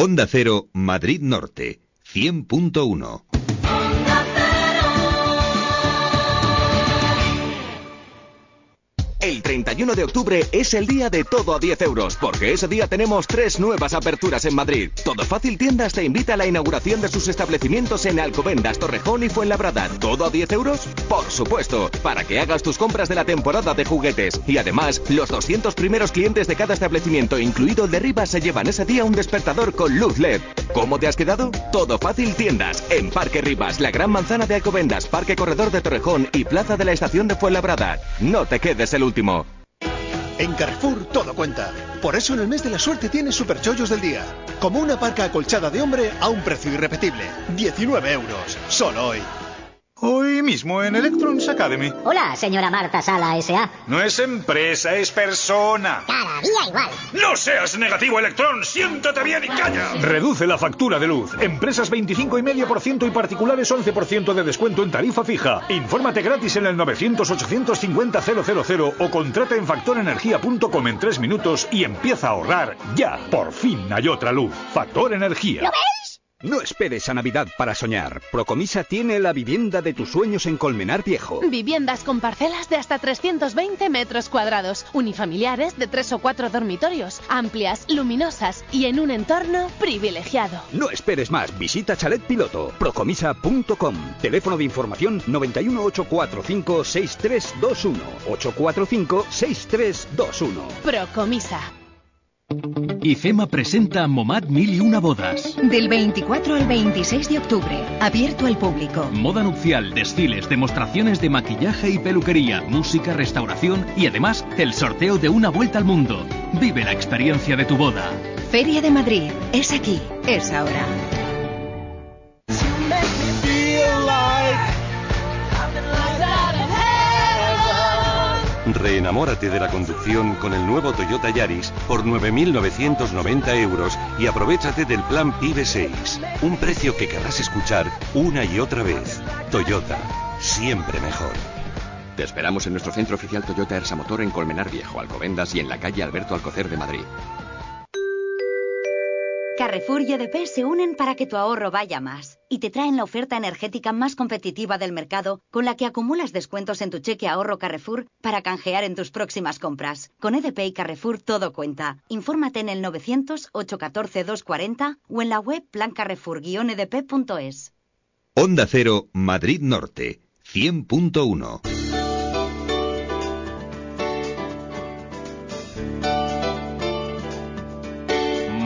Onda Cero, Madrid Norte, 100.1. El 31 de octubre es el día de todo a 10 euros, porque ese día tenemos tres nuevas aperturas en Madrid. Todo Fácil Tiendas te invita a la inauguración de sus establecimientos en Alcobendas, Torrejón y Fuenlabrada. ¿Todo a 10 euros? Por supuesto, para que hagas tus compras de la temporada de juguetes. Y además, los 200 primeros clientes de cada establecimiento, incluido de Rivas, se llevan ese día un despertador con luz LED. ¿Cómo te has quedado? Todo Fácil Tiendas, en Parque Rivas, la Gran Manzana de Alcobendas, Parque Corredor de Torrejón y Plaza de la Estación de Fuenlabrada. No te quedes el último. En Carrefour todo cuenta. Por eso en el mes de la suerte tienes superchollos del día. Como una parca acolchada de hombre a un precio irrepetible. 19 euros. Solo hoy. Hoy mismo en Electrons Academy. Hola, señora Marta Sala S.A. No es empresa, es persona. Cada día igual. ¡No seas negativo, Electron! ¡Siéntate bien y calla! Reduce la factura de luz. Empresas 25,5% y particulares 11% de descuento en tarifa fija. Infórmate gratis en el 900-850-000 o contrata en factorenergía.com en tres minutos y empieza a ahorrar ya. Por fin hay otra luz. Factor Energía. ¿Lo ves? No esperes a Navidad para soñar. Procomisa tiene la vivienda de tus sueños en Colmenar Viejo. Viviendas con parcelas de hasta 320 metros cuadrados, unifamiliares de tres o cuatro dormitorios, amplias, luminosas y en un entorno privilegiado. No esperes más. Visita Chalet Piloto. Procomisa.com. Teléfono de información 91 845 6321. 845 6321. Procomisa. IFEMA presenta Momad Mil y Una Bodas. Del 24 al 26 de octubre, abierto al público. Moda nupcial, desfiles, demostraciones de maquillaje y peluquería, música, restauración y además el sorteo de una vuelta al mundo. Vive la experiencia de tu boda. Feria de Madrid. Es aquí. Es ahora. Reenamórate de la conducción con el nuevo Toyota Yaris por 9.990 euros y aprovechate del plan PIBE 6. Un precio que querrás escuchar una y otra vez. Toyota, siempre mejor. Te esperamos en nuestro centro oficial Toyota Ersa Motor en Colmenar Viejo, Alcobendas y en la calle Alberto Alcocer de Madrid. Carrefour y EDP se unen para que tu ahorro vaya más y te traen la oferta energética más competitiva del mercado con la que acumulas descuentos en tu cheque ahorro Carrefour para canjear en tus próximas compras. Con EDP y Carrefour todo cuenta. Infórmate en el 900-814-240 o en la web plancarrefour-edp.es. Onda Cero, Madrid Norte, 100.1.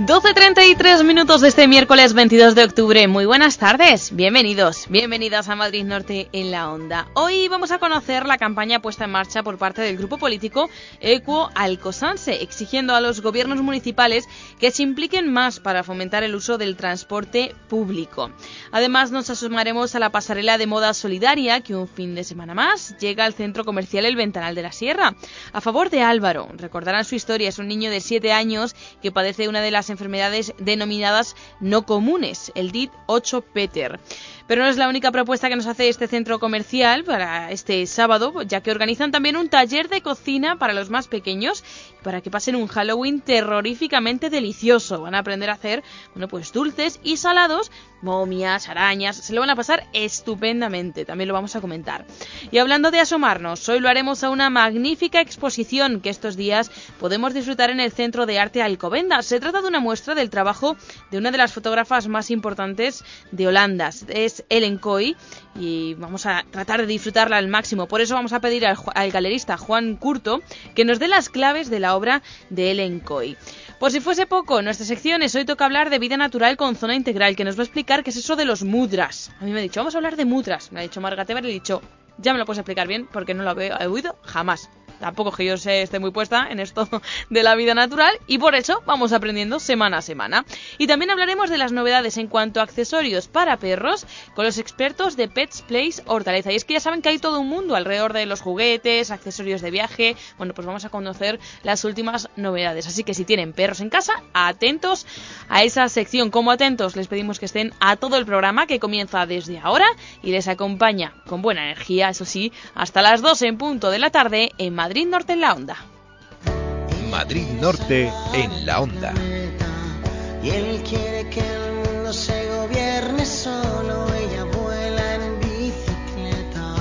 ...12.33 minutos de este miércoles 22 de octubre. Muy buenas tardes, bienvenidos, bienvenidas a Madrid Norte en la Onda. Hoy vamos a conocer la campaña puesta en marcha por parte del grupo político Equo Alcosanse, exigiendo a los gobiernos municipales que se impliquen más para fomentar el uso del transporte público. Además nos asomaremos a la pasarela de moda solidaria que un fin de semana más llega al centro comercial El Ventanal de la Sierra, a favor de Álvaro. Recordarán su historia, es un niño de 7 años que padece una de las enfermedades denominadas no comunes, el DIT 8 Peter. Pero no es la única propuesta que nos hace este centro comercial para este sábado, ya que organizan también un taller de cocina para los más pequeños para que pasen un Halloween terroríficamente delicioso. Van a aprender a hacer, bueno, pues dulces y salados, momias, arañas, se lo van a pasar estupendamente, también lo vamos a comentar. Y hablando de asomarnos, hoy lo haremos a una magnífica exposición que estos días podemos disfrutar en el Centro de Arte Alcobendas. Se trata de una muestra del trabajo de una de las fotógrafas más importantes de Holanda. Es es Ellen Coy y vamos a tratar de disfrutarla al máximo. Por eso vamos a pedir al, galerista Juan Curto que nos dé las claves de la obra de Ellen Coy. Por si fuese poco, en nuestras secciones hoy toca hablar de vida natural con zona integral, que nos va a explicar qué es eso de los mudras. A mí me ha dicho, vamos a hablar de mudras. Me ha dicho Marga Teber y he dicho, ya me lo puedes explicar bien porque no lo he oído jamás. Tampoco que yo sé, esté muy puesta en esto de la vida natural y por eso vamos aprendiendo semana a semana. Y también hablaremos de las novedades en cuanto a accesorios para perros con los expertos de Pets Place Hortaleza. Y es que ya saben que hay todo un mundo alrededor de los juguetes, accesorios de viaje. Bueno, pues vamos a conocer las últimas novedades. Así que si tienen perros en casa, atentos a esa sección. Como atentos, les pedimos que estén a todo el programa que comienza desde ahora y les acompaña con buena energía, eso sí, hasta las 2 en punto de la tarde en Madrid Madrid Norte en la Onda. Madrid Norte en la Onda. Y él quiere que el mundo se gobierne solo. Ella vuela en bicicleta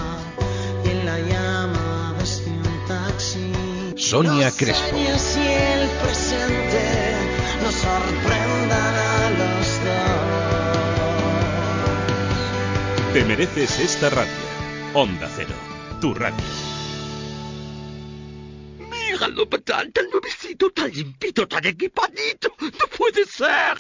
y él la llama desde un taxi. Sonia Crespo. Y el presente nos sorprendan a los dos. Te mereces esta radio. Onda Cero, tu radio tan, tan nuevecito, tan limpito, tan equipadito. No puede ser.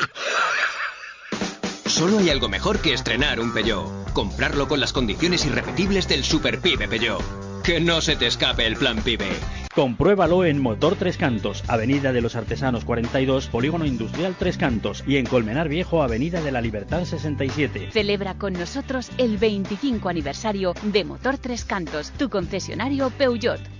Solo hay algo mejor que estrenar un Peugeot. Comprarlo con las condiciones irrepetibles del Super Pibe Peugeot. Que no se te escape el plan Pibe. Compruébalo en Motor Tres Cantos, Avenida de los Artesanos 42, Polígono Industrial Tres Cantos y en Colmenar Viejo, Avenida de la Libertad 67. Celebra con nosotros el 25 aniversario de Motor Tres Cantos, tu concesionario Peugeot.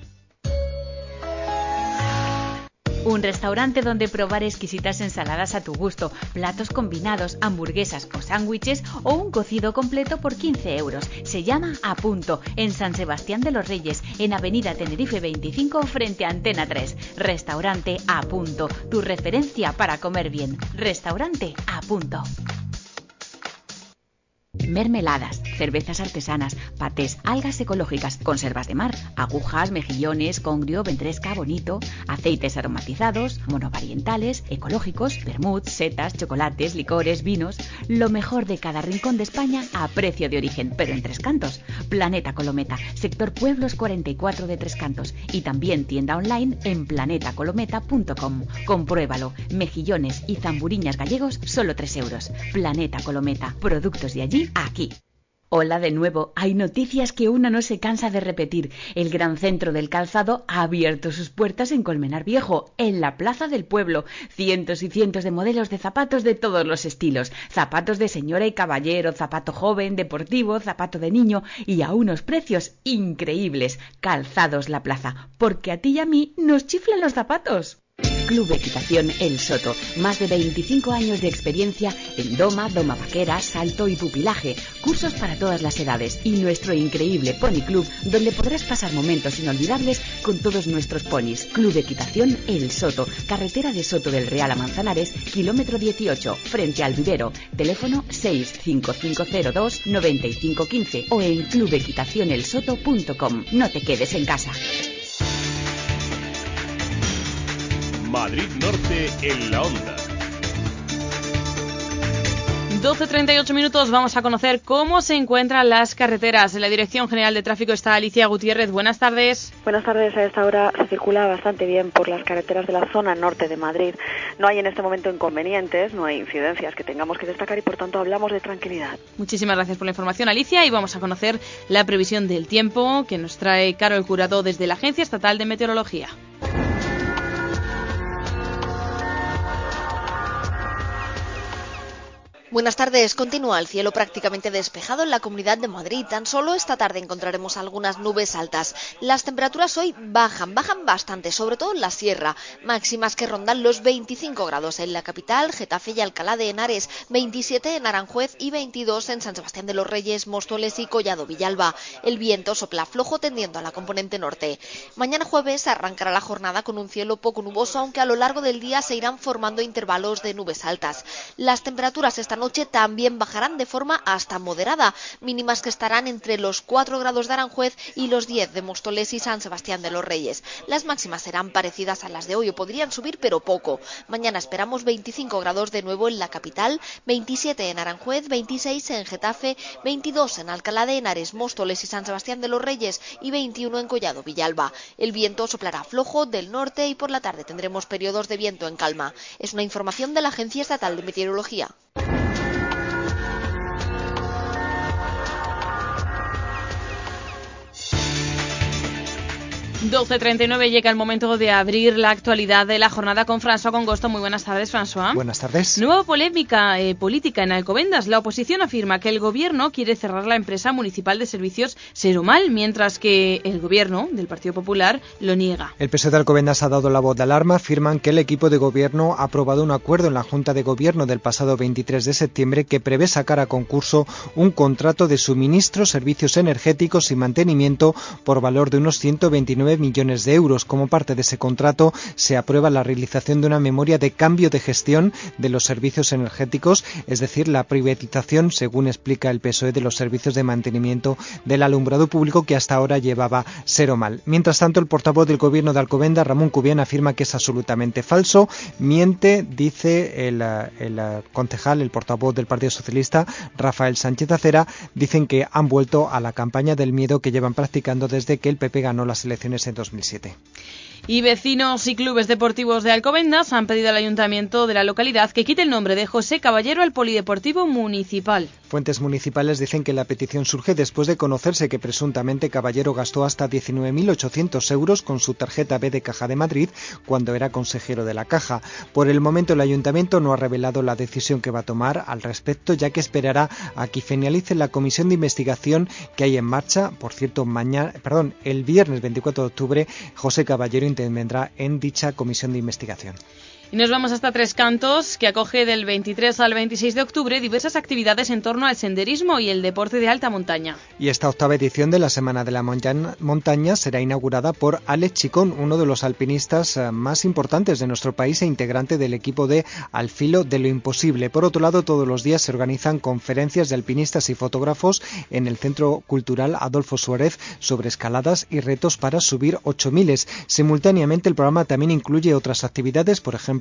Un restaurante donde probar exquisitas ensaladas a tu gusto, platos combinados, hamburguesas o sándwiches o un cocido completo por 15 euros. Se llama A Punto, en San Sebastián de los Reyes, en Avenida Tenerife 25 frente a Antena 3. Restaurante A Punto, tu referencia para comer bien. Restaurante A Punto mermeladas, cervezas artesanas, patés, algas ecológicas, conservas de mar, agujas, mejillones, congrio, ventresca, bonito, aceites aromatizados, monovarientales, ecológicos, vermut, setas, chocolates, licores, vinos, lo mejor de cada rincón de España a precio de origen, pero en Tres Cantos. Planeta Colometa, sector Pueblos 44 de Tres Cantos y también tienda online en planetacolometa.com. Compruébalo, mejillones y zamburiñas gallegos solo 3 euros. Planeta Colometa, productos de allí aquí. Hola de nuevo. Hay noticias que una no se cansa de repetir. El gran centro del calzado ha abierto sus puertas en Colmenar Viejo, en la plaza del pueblo. Cientos y cientos de modelos de zapatos de todos los estilos. Zapatos de señora y caballero, zapato joven, deportivo, zapato de niño y a unos precios increíbles. Calzados la plaza, porque a ti y a mí nos chiflan los zapatos. Club Equitación El Soto. Más de 25 años de experiencia en doma, doma vaquera, salto y pupilaje. Cursos para todas las edades. Y nuestro increíble Pony Club, donde podrás pasar momentos inolvidables con todos nuestros ponis. Club Equitación El Soto. Carretera de Soto del Real a Manzanares, kilómetro 18, frente al vivero. Teléfono 65502 9515 o en clubequitacionelsoto.com. No te quedes en casa. Madrid Norte en la onda. 12.38 minutos vamos a conocer cómo se encuentran las carreteras. En la Dirección General de Tráfico está Alicia Gutiérrez. Buenas tardes. Buenas tardes. A esta hora se circula bastante bien por las carreteras de la zona norte de Madrid. No hay en este momento inconvenientes, no hay incidencias que tengamos que destacar y por tanto hablamos de tranquilidad. Muchísimas gracias por la información, Alicia. Y vamos a conocer la previsión del tiempo que nos trae Carol Curado desde la Agencia Estatal de Meteorología. Buenas tardes. Continúa el cielo prácticamente despejado en la Comunidad de Madrid. Tan solo esta tarde encontraremos algunas nubes altas. Las temperaturas hoy bajan, bajan bastante, sobre todo en la sierra. Máximas que rondan los 25 grados en la capital, Getafe y Alcalá de Henares, 27 en Aranjuez y 22 en San Sebastián de los Reyes, Móstoles y Collado Villalba. El viento sopla flojo tendiendo a la componente norte. Mañana jueves arrancará la jornada con un cielo poco nuboso, aunque a lo largo del día se irán formando intervalos de nubes altas. Las temperaturas están noche también bajarán de forma hasta moderada, mínimas que estarán entre los 4 grados de Aranjuez y los 10 de Móstoles y San Sebastián de los Reyes. Las máximas serán parecidas a las de hoy o podrían subir pero poco. Mañana esperamos 25 grados de nuevo en la capital, 27 en Aranjuez, 26 en Getafe, 22 en Alcalá de Henares, Móstoles y San Sebastián de los Reyes y 21 en Collado Villalba. El viento soplará flojo del norte y por la tarde tendremos periodos de viento en calma. Es una información de la Agencia Estatal de Meteorología. 12.39 llega el momento de abrir la actualidad de la jornada con François Congosto. Muy buenas tardes, François. Buenas tardes. Nueva polémica eh, política en Alcobendas. La oposición afirma que el gobierno quiere cerrar la empresa municipal de servicios Seromal, mientras que el gobierno del Partido Popular lo niega. El PSOE de Alcobendas ha dado la voz de alarma. Afirman que el equipo de gobierno ha aprobado un acuerdo en la Junta de Gobierno del pasado 23 de septiembre que prevé sacar a concurso un contrato de suministro, servicios energéticos y mantenimiento por valor de unos 129 millones de euros. Como parte de ese contrato se aprueba la realización de una memoria de cambio de gestión de los servicios energéticos, es decir, la privatización, según explica el PSOE, de los servicios de mantenimiento del alumbrado público que hasta ahora llevaba Seromal. Mientras tanto, el portavoz del gobierno de Alcobenda, Ramón Cubián, afirma que es absolutamente falso. Miente, dice el, el concejal, el portavoz del Partido Socialista, Rafael Sánchez Acera, dicen que han vuelto a la campaña del miedo que llevan practicando desde que el PP ganó las elecciones en 2007. Y vecinos y clubes deportivos de Alcobendas han pedido al ayuntamiento de la localidad que quite el nombre de José Caballero al Polideportivo Municipal. Fuentes municipales dicen que la petición surge después de conocerse que presuntamente Caballero gastó hasta 19.800 euros con su tarjeta B de Caja de Madrid cuando era consejero de la Caja. Por el momento el ayuntamiento no ha revelado la decisión que va a tomar al respecto, ya que esperará a que finalice la comisión de investigación que hay en marcha. Por cierto, mañana, perdón, el viernes 24 de octubre, José Caballero intervendrá en dicha comisión de investigación. Y nos vamos hasta Tres Cantos, que acoge del 23 al 26 de octubre diversas actividades en torno al senderismo y el deporte de alta montaña. Y esta octava edición de la Semana de la Montaña será inaugurada por Alex Chicón, uno de los alpinistas eh, más importantes de nuestro país e integrante del equipo de Al Filo de lo Imposible. Por otro lado, todos los días se organizan conferencias de alpinistas y fotógrafos en el Centro Cultural Adolfo Suárez sobre escaladas y retos para subir 8000. Simultáneamente, el programa también incluye otras actividades, por ejemplo,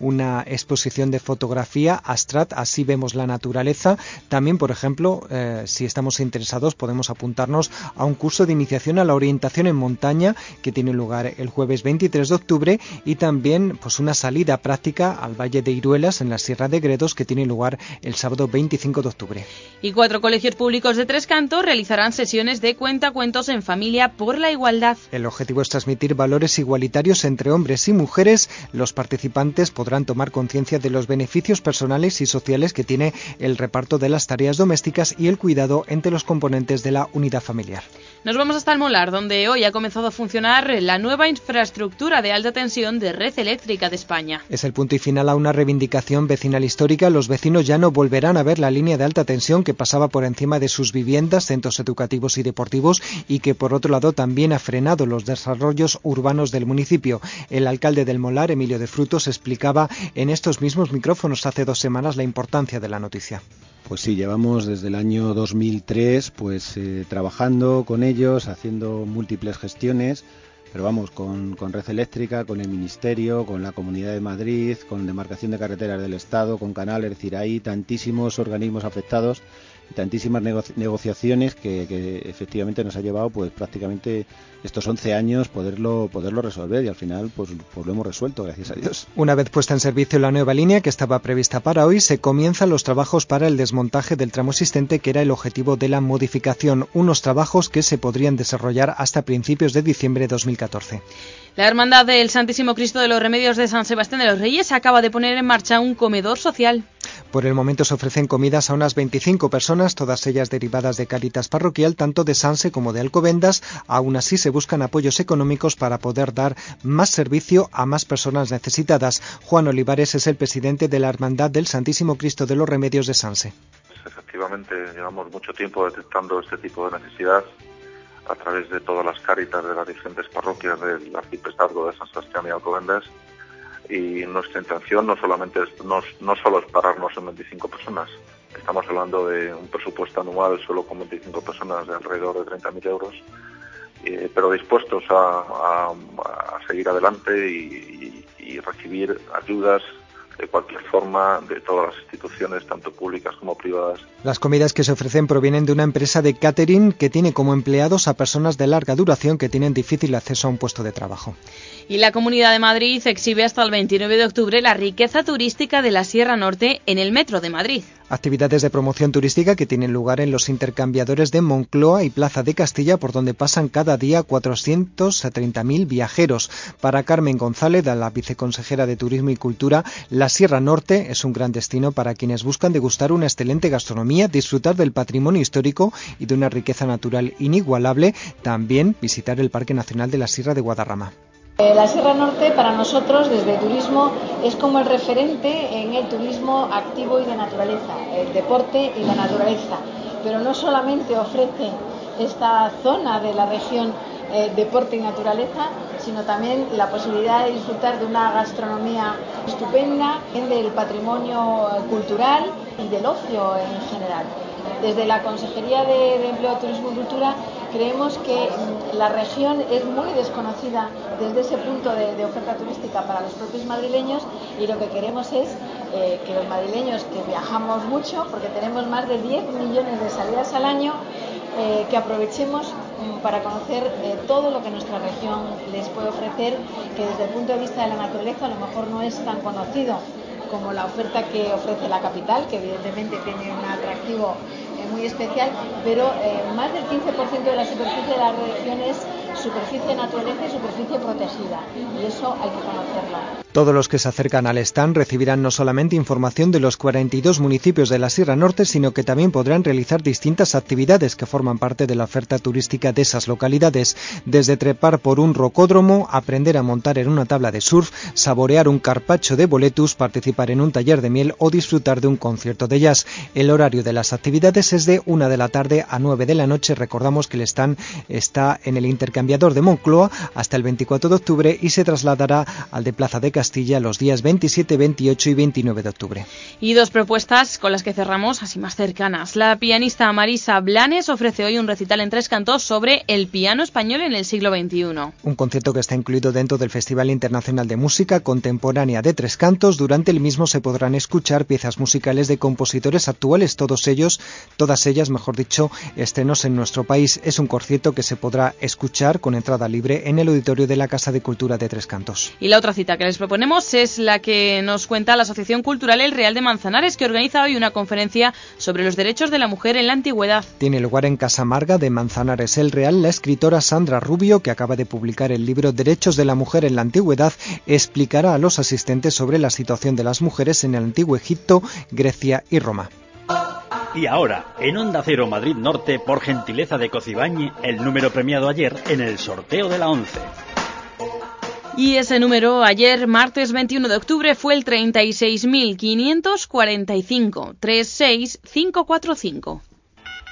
una exposición de fotografía Astrat, así vemos la naturaleza. También, por ejemplo, eh, si estamos interesados, podemos apuntarnos a un curso de iniciación a la orientación en montaña que tiene lugar el jueves 23 de octubre y también pues una salida práctica al Valle de Iruelas en la Sierra de Gredos que tiene lugar el sábado 25 de octubre. Y cuatro colegios públicos de Tres Cantos realizarán sesiones de cuentacuentos en familia por la igualdad. El objetivo es transmitir valores igualitarios entre hombres y mujeres. Los participantes podrán tomar conciencia de los beneficios personales y sociales que tiene el reparto de las tareas domésticas y el cuidado entre los componentes de la unidad familiar. Nos vamos hasta el Molar, donde hoy ha comenzado a funcionar la nueva infraestructura de alta tensión de red eléctrica de España. Es el punto y final a una reivindicación vecinal histórica. Los vecinos ya no volverán a ver la línea de alta tensión que pasaba por encima de sus viviendas, centros educativos y deportivos y que por otro lado también ha frenado los desarrollos urbanos del municipio. El alcalde del Molar, Emilio de Frutos, explicaba en estos mismos micrófonos hace dos semanas la importancia de la noticia. Pues sí, llevamos desde el año 2003 pues eh, trabajando con ellos, haciendo múltiples gestiones, pero vamos, con, con, Red Eléctrica, con el Ministerio, con la Comunidad de Madrid, con Demarcación de Carreteras del Estado, con Canal, es decir, hay tantísimos organismos afectados tantísimas negociaciones que, efectivamente nos ha llevado pues prácticamente estos 11 años poderlo poderlo resolver y al final pues, pues, lo hemos resuelto gracias a Dios. Una vez puesta en servicio la nueva línea que estaba prevista para hoy se comienzan los trabajos para el desmontaje del tramo existente que era el objetivo de la modificación, unos trabajos que se podrían desarrollar hasta principios de diciembre de 2014. La Hermandad del Santísimo Cristo de los Remedios de San Sebastián de los Reyes acaba de poner en marcha un comedor social. Por el momento se ofrecen comidas a unas 25 personas, todas ellas derivadas de Caritas Parroquial, tanto de Sanse como de Alcobendas. Aún así se buscan apoyos económicos para poder dar más servicio a más personas necesitadas. Juan Olivares es el presidente de la Hermandad del Santísimo Cristo de los Remedios de Sanse. efectivamente, llevamos mucho tiempo detectando este tipo de necesidad a través de todas las cáritas de las diferentes parroquias del arciprestazgo de San Sebastián y Alcobendas. Y nuestra intención no solamente es, no, no solo es pararnos en 25 personas, estamos hablando de un presupuesto anual solo con 25 personas de alrededor de 30.000 euros, eh, pero dispuestos a, a, seguir adelante y, y recibir ayudas de cualquier forma de todas las instituciones, tanto públicas como privadas. Las comidas que se ofrecen provienen de una empresa de catering que tiene como empleados a personas de larga duración que tienen difícil acceso a un puesto de trabajo. Y la Comunidad de Madrid exhibe hasta el 29 de octubre la riqueza turística de la Sierra Norte en el Metro de Madrid. Actividades de promoción turística que tienen lugar en los intercambiadores de Moncloa y Plaza de Castilla, por donde pasan cada día 430.000 viajeros. Para Carmen González, la viceconsejera de Turismo y Cultura, la Sierra Norte es un gran destino para quienes buscan degustar una excelente gastronomía, disfrutar del patrimonio histórico y de una riqueza natural inigualable. También visitar el Parque Nacional de la Sierra de Guadarrama. Eh, la Sierra Norte para nosotros desde turismo es como el referente en el turismo activo y de naturaleza, el deporte y la naturaleza. Pero no solamente ofrece esta zona de la región eh, deporte y naturaleza, sino también la posibilidad de disfrutar de una gastronomía estupenda, del patrimonio cultural y del ocio en general. Desde la Consejería de, Empleo, Turismo y Cultura creemos que mm, la región es muy desconocida desde ese punto de, oferta turística para los propios madrileños y lo que queremos es eh, que los madrileños que viajamos mucho, porque tenemos más de 10 millones de salidas al año, eh, que aprovechemos mm, para conocer eh, todo lo que nuestra región les puede ofrecer, que desde el punto de vista de la naturaleza a lo mejor no es tan conocido como la oferta que ofrece la capital, que evidentemente tiene un atractivo muy especial, pero eh, más del 15% de la superficie de la región es superficie naturaleza y superficie protegida, y eso hay que conocerlo. Todos los que se acercan al stand recibirán no solamente información de los 42 municipios de la Sierra Norte, sino que también podrán realizar distintas actividades que forman parte de la oferta turística de esas localidades, desde trepar por un rocódromo, aprender a montar en una tabla de surf, saborear un carpacho de boletus, participar en un taller de miel o disfrutar de un concierto de jazz. El horario de las actividades es de 1 de la tarde a 9 de la noche. Recordamos que el stand está en el intercambiador de Moncloa hasta el 24 de octubre y se trasladará al de Plaza de Castilla los días 27, 28 y 29 de octubre. Y dos propuestas con las que cerramos así más cercanas. La pianista Marisa Blanes ofrece hoy un recital en tres cantos sobre el piano español en el siglo XXI. Un concierto que está incluido dentro del Festival Internacional de Música Contemporánea de Tres Cantos. Durante el mismo se podrán escuchar piezas musicales de compositores actuales, todos ellos, todas ellas, mejor dicho, estrenos en nuestro país. Es un concierto que se podrá escuchar con entrada libre en el auditorio de la Casa de Cultura de Tres Cantos. Y la otra cita que les proponemos es la que nos cuenta la Asociación Cultural El Real de Manzanares, que organiza hoy una conferencia sobre los derechos de la mujer en la antigüedad. Tiene lugar en Casa Marga de Manzanares El Real. La escritora Sandra Rubio, que acaba de publicar el libro Derechos de la Mujer en la Antigüedad, explicará a los asistentes sobre la situación de las mujeres en el antiguo Egipto, Grecia y Roma. Y ahora, en Onda Cero Madrid Norte, por gentileza de Cocibañi, el número premiado ayer en el sorteo de la 11. Y ese número ayer, martes 21 de octubre, fue el 36.545 36545.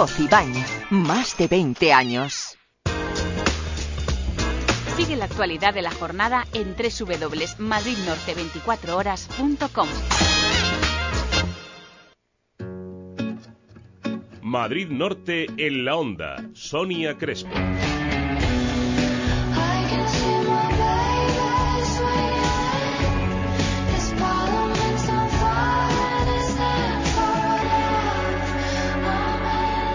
Cocibañ, más de 20 años. Sigue la actualidad de la jornada en www.madridnorte24horas.com. Madrid Norte en la onda. Sonia Crespo.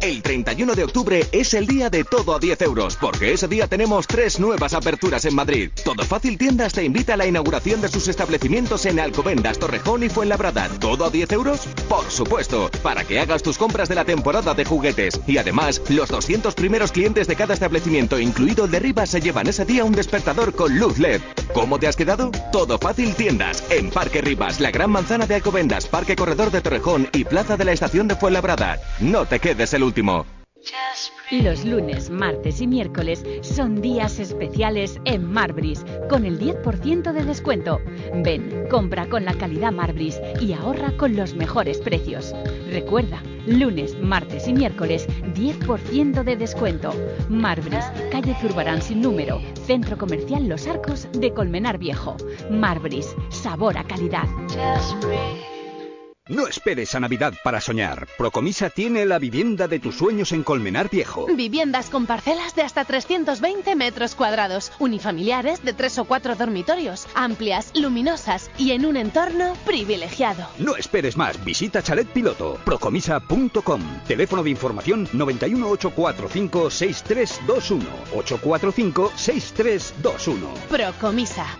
El 31 de octubre es el día de todo a 10 euros, porque ese día tenemos tres nuevas aperturas en Madrid. Todo Fácil Tiendas te invita a la inauguración de sus establecimientos en Alcobendas, Torrejón y Fuenlabrada. ¿Todo a 10 euros? Por supuesto, para que hagas tus compras de la temporada de juguetes. Y además, los 200 primeros clientes de cada establecimiento, incluido el de Rivas, se llevan ese día un despertador con luz LED. ¿Cómo te has quedado? Todo Fácil Tiendas, en Parque Rivas, la Gran Manzana de Alcobendas, Parque Corredor de Torrejón y Plaza de la Estación de Fuenlabrada. No te quedes el último. Los lunes, martes y miércoles son días especiales en Marbris, con el 10% de descuento. Ven, compra con la calidad Marbris y ahorra con los mejores precios. Recuerda, lunes, martes y miércoles, 10% de descuento. Marbris, calle Zurbarán sin número, Centro Comercial Los Arcos de Colmenar Viejo. Marbris, sabor a calidad. No esperes a Navidad para soñar. Procomisa tiene la vivienda de tus sueños en Colmenar Viejo. Viviendas con parcelas de hasta 320 metros cuadrados, unifamiliares de tres o cuatro dormitorios, amplias, luminosas y en un entorno privilegiado. No esperes más. Visita Chalet Piloto. Procomisa.com. Teléfono de información 91 845 6321. 845 6321. Procomisa.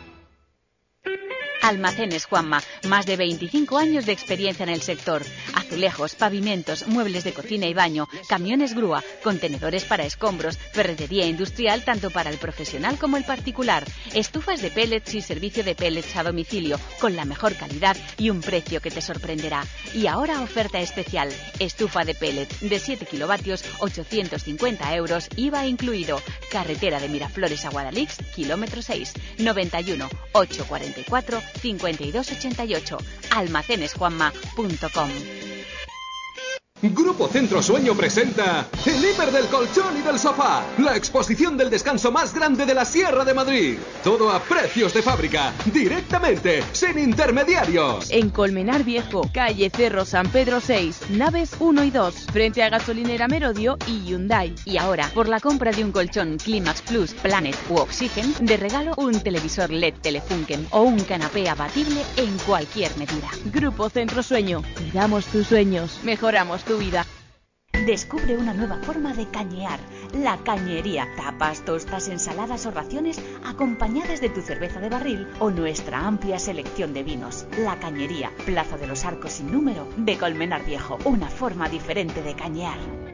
Almacenes Juanma, más de 25 años de experiencia en el sector. Azulejos, pavimentos, muebles de cocina y baño, camiones grúa, contenedores para escombros, ferretería industrial tanto para el profesional como el particular, estufas de pellets y servicio de pellets a domicilio con la mejor calidad y un precio que te sorprenderá. Y ahora oferta especial, estufa de pellets de 7 kilovatios, 850 euros, IVA incluido. Carretera de Miraflores a Guadalix, kilómetro 6, 91 844 5288 almacenesjuanma.com Grupo Centro Sueño presenta El Hiper del Colchón y del Sofá, la exposición del descanso más grande de la Sierra de Madrid. Todo a precios de fábrica, directamente, sin intermediarios. En Colmenar Viejo, calle Cerro San Pedro 6, naves 1 y 2, frente a gasolinera Merodio y Hyundai. Y ahora, por la compra de un colchón Climax Plus, Planet u Oxygen, de regalo un televisor LED Telefunken o un canapé abatible en cualquier medida. Grupo Centro Sueño, cuidamos tus sueños, mejoramos Descubre una nueva forma de cañear, la cañería. Tapas, tostas, ensaladas o raciones acompañadas de tu cerveza de barril o nuestra amplia selección de vinos. La cañería, Plaza de los Arcos sin número de Colmenar Viejo. Una forma diferente de cañear.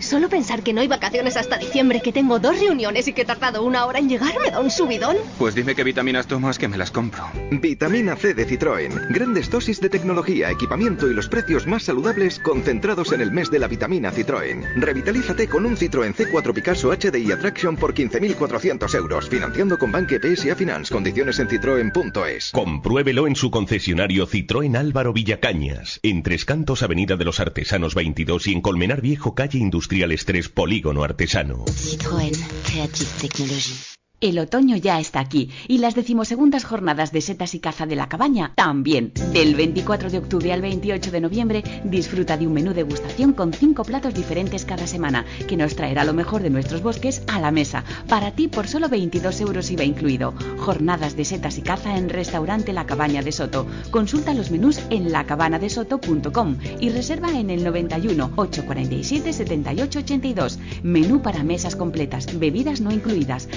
Solo pensar que no hay vacaciones hasta diciembre, que tengo dos reuniones y que he tardado una hora en llegar me da un subidón. Pues dime qué vitaminas tomas que me las compro. Vitamina C de Citroën. Grandes dosis de tecnología, equipamiento y los precios más saludables concentrados en el mes de la vitamina Citroën. Revitalízate con un Citroën C4 Picasso HDI Attraction por 15.400 euros. Financiando con Banque PSA Finance. Condiciones en citroen.es. Compruébelo en su concesionario Citroën Álvaro Villacañas. En Tres Cantos, Avenida de los Artesanos 22 y en Colmenar Viejo, calle Industrial Estrés Polígono Artesano. Citroën Creative Technology. El otoño ya está aquí y las decimosegundas jornadas de setas y caza de la cabaña también. Del 24 de octubre al 28 de noviembre disfruta de un menú degustación con cinco platos diferentes cada semana que nos traerá lo mejor de nuestros bosques a la mesa. Para ti por solo 22 euros IVA incluido. Jornadas de setas y caza en restaurante La Cabaña de Soto. Consulta los menús en lacabanadesoto.com y reserva en el 91 847 78 82. Menú para mesas completas, bebidas no incluidas.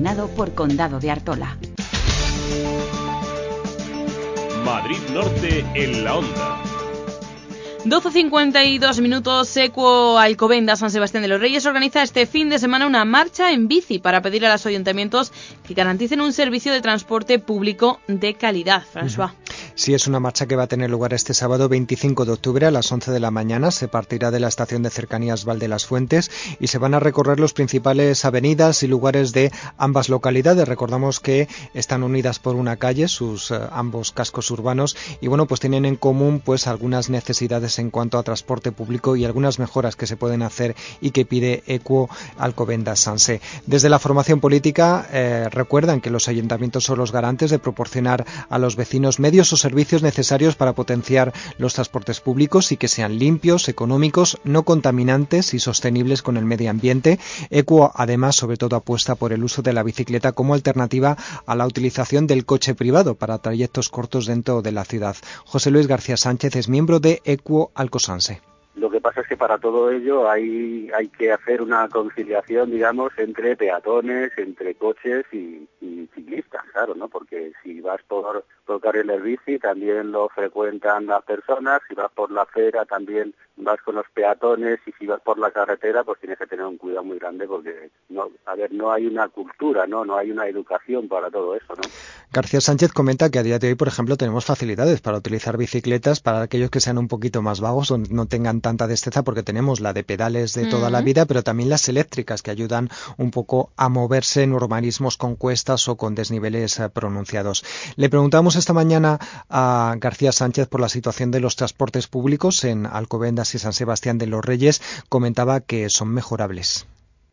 Patrocinado por Condado de Artola. Madrid Norte en la onda. 12.52 minutos, Ecuo Alcobenda San Sebastián de los Reyes organiza este fin de semana una marcha en bici para pedir a los ayuntamientos que garanticen un servicio de transporte público de calidad. François. Sí, es una marcha que va a tener lugar este sábado 25 de octubre a las 11 de la mañana. Se partirá de la estación de cercanías Val de las Fuentes y se van a recorrer los principales avenidas y lugares de ambas localidades. Recordamos que están unidas por una calle, sus eh, ambos cascos urbanos, y bueno, pues tienen en común pues algunas necesidades en cuanto a transporte público y algunas mejoras que se pueden hacer y que pide Equo Alcobendas Sanse. Desde la formación política eh, recuerdan que los ayuntamientos son los garantes de proporcionar a los vecinos medios o servicios necesarios para potenciar los transportes públicos y que sean limpios, económicos, no contaminantes y sostenibles con el medio ambiente. Equo además sobre todo apuesta por el uso de la bicicleta como alternativa a la utilización del coche privado para trayectos cortos dentro de la ciudad. José Luis García Sánchez es miembro de Equo Alcosanse. Lo que pasa es que para todo ello hay, hay que hacer una conciliación, digamos, entre peatones, entre coches y, ciclistas, claro, ¿no? Porque si vas por, por carriles bici también lo frecuentan las personas, si vas por la acera también vas con los peatones. Y si vas por la carretera pues tienes que tener un cuidado muy grande porque no a ver no hay una cultura no no hay una educación para todo eso no García Sánchez comenta que a día de hoy por ejemplo tenemos facilidades para utilizar bicicletas para aquellos que sean un poquito más vagos o no tengan tanta destreza porque tenemos la de pedales de toda la vida pero también las eléctricas que ayudan un poco a moverse en urbanismos con cuestas o con desniveles eh, pronunciados. Le preguntamos esta mañana a García Sánchez por la situación de los transportes públicos en Alcobendas y San Sebastián de los Reyes, comentaba que son mejorables.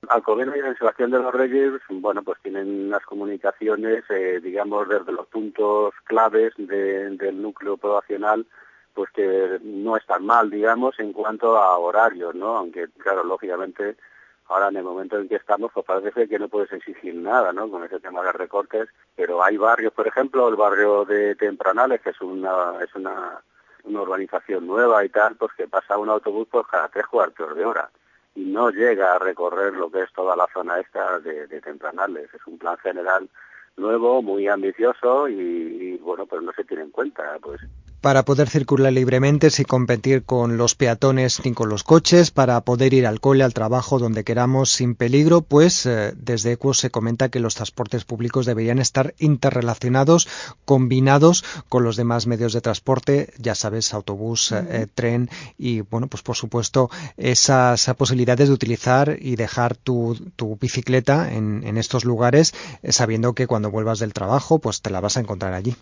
Alcobendas y San Sebastián de los Reyes, bueno, pues tienen unas comunicaciones, eh, digamos, desde los puntos claves del núcleo poblacional, pues que no están mal, digamos, en cuanto a horarios, ¿no? Aunque, claro, lógicamente, ahora en el momento en que estamos, pues parece que no puedes exigir nada, ¿no? Con ese tema de recortes, pero hay barrios, por ejemplo, el barrio de Tempranales, que es una, es una urbanización nueva y tal, pues que pasa un autobús por cada tres cuartos de hora y no llega a recorrer lo que es toda la zona esta de, de Tempranales. Es un plan general nuevo, muy ambicioso y, y, bueno, pues no se tiene en cuenta. Pues para poder circular libremente sin competir con los peatones ni con los coches, para poder ir al cole, al trabajo, donde queramos sin peligro, pues eh, desde ECUO se comenta que los transportes públicos deberían estar interrelacionados, combinados con los demás medios de transporte, ya sabes, autobús, eh, tren y, bueno, pues por supuesto, esas posibilidades de utilizar y dejar tu, bicicleta en, en estos lugares, eh, sabiendo que cuando vuelvas del trabajo, pues te la vas a encontrar allí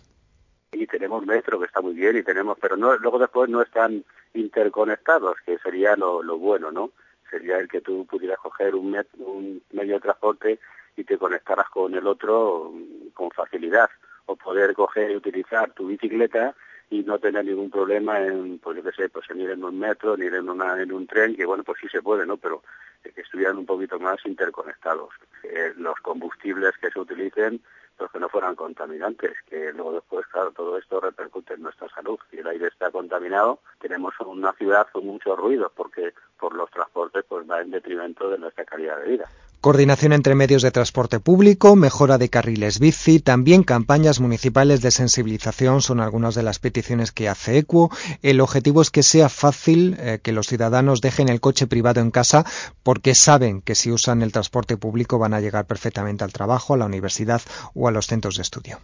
y tenemos metro que está muy bien y tenemos pero no luego después no están interconectados que sería lo, lo bueno no sería el que tú pudieras coger un, un medio de transporte y te conectaras con el otro con facilidad. O poder coger y utilizar tu bicicleta y no tener ningún problema en pues yo qué sé pues en ir en un metro ni en una en un tren que bueno pues sí se puede no pero que estuvieran un poquito más interconectados eh, los combustibles que se utilicen pero que no fueran contaminantes, que luego después, claro, todo esto repercute en nuestra salud. Si el aire está contaminado, tenemos una ciudad con mucho ruido, porque por los transportes pues va en detrimento de nuestra calidad de vida. Coordinación entre medios de transporte público, mejora de carriles bici, también campañas municipales de sensibilización son algunas de las peticiones que hace ECUO. El objetivo es que sea fácil eh, que los ciudadanos dejen el coche privado en casa porque saben que si usan el transporte público van a llegar perfectamente al trabajo, a la universidad o a los centros de estudio.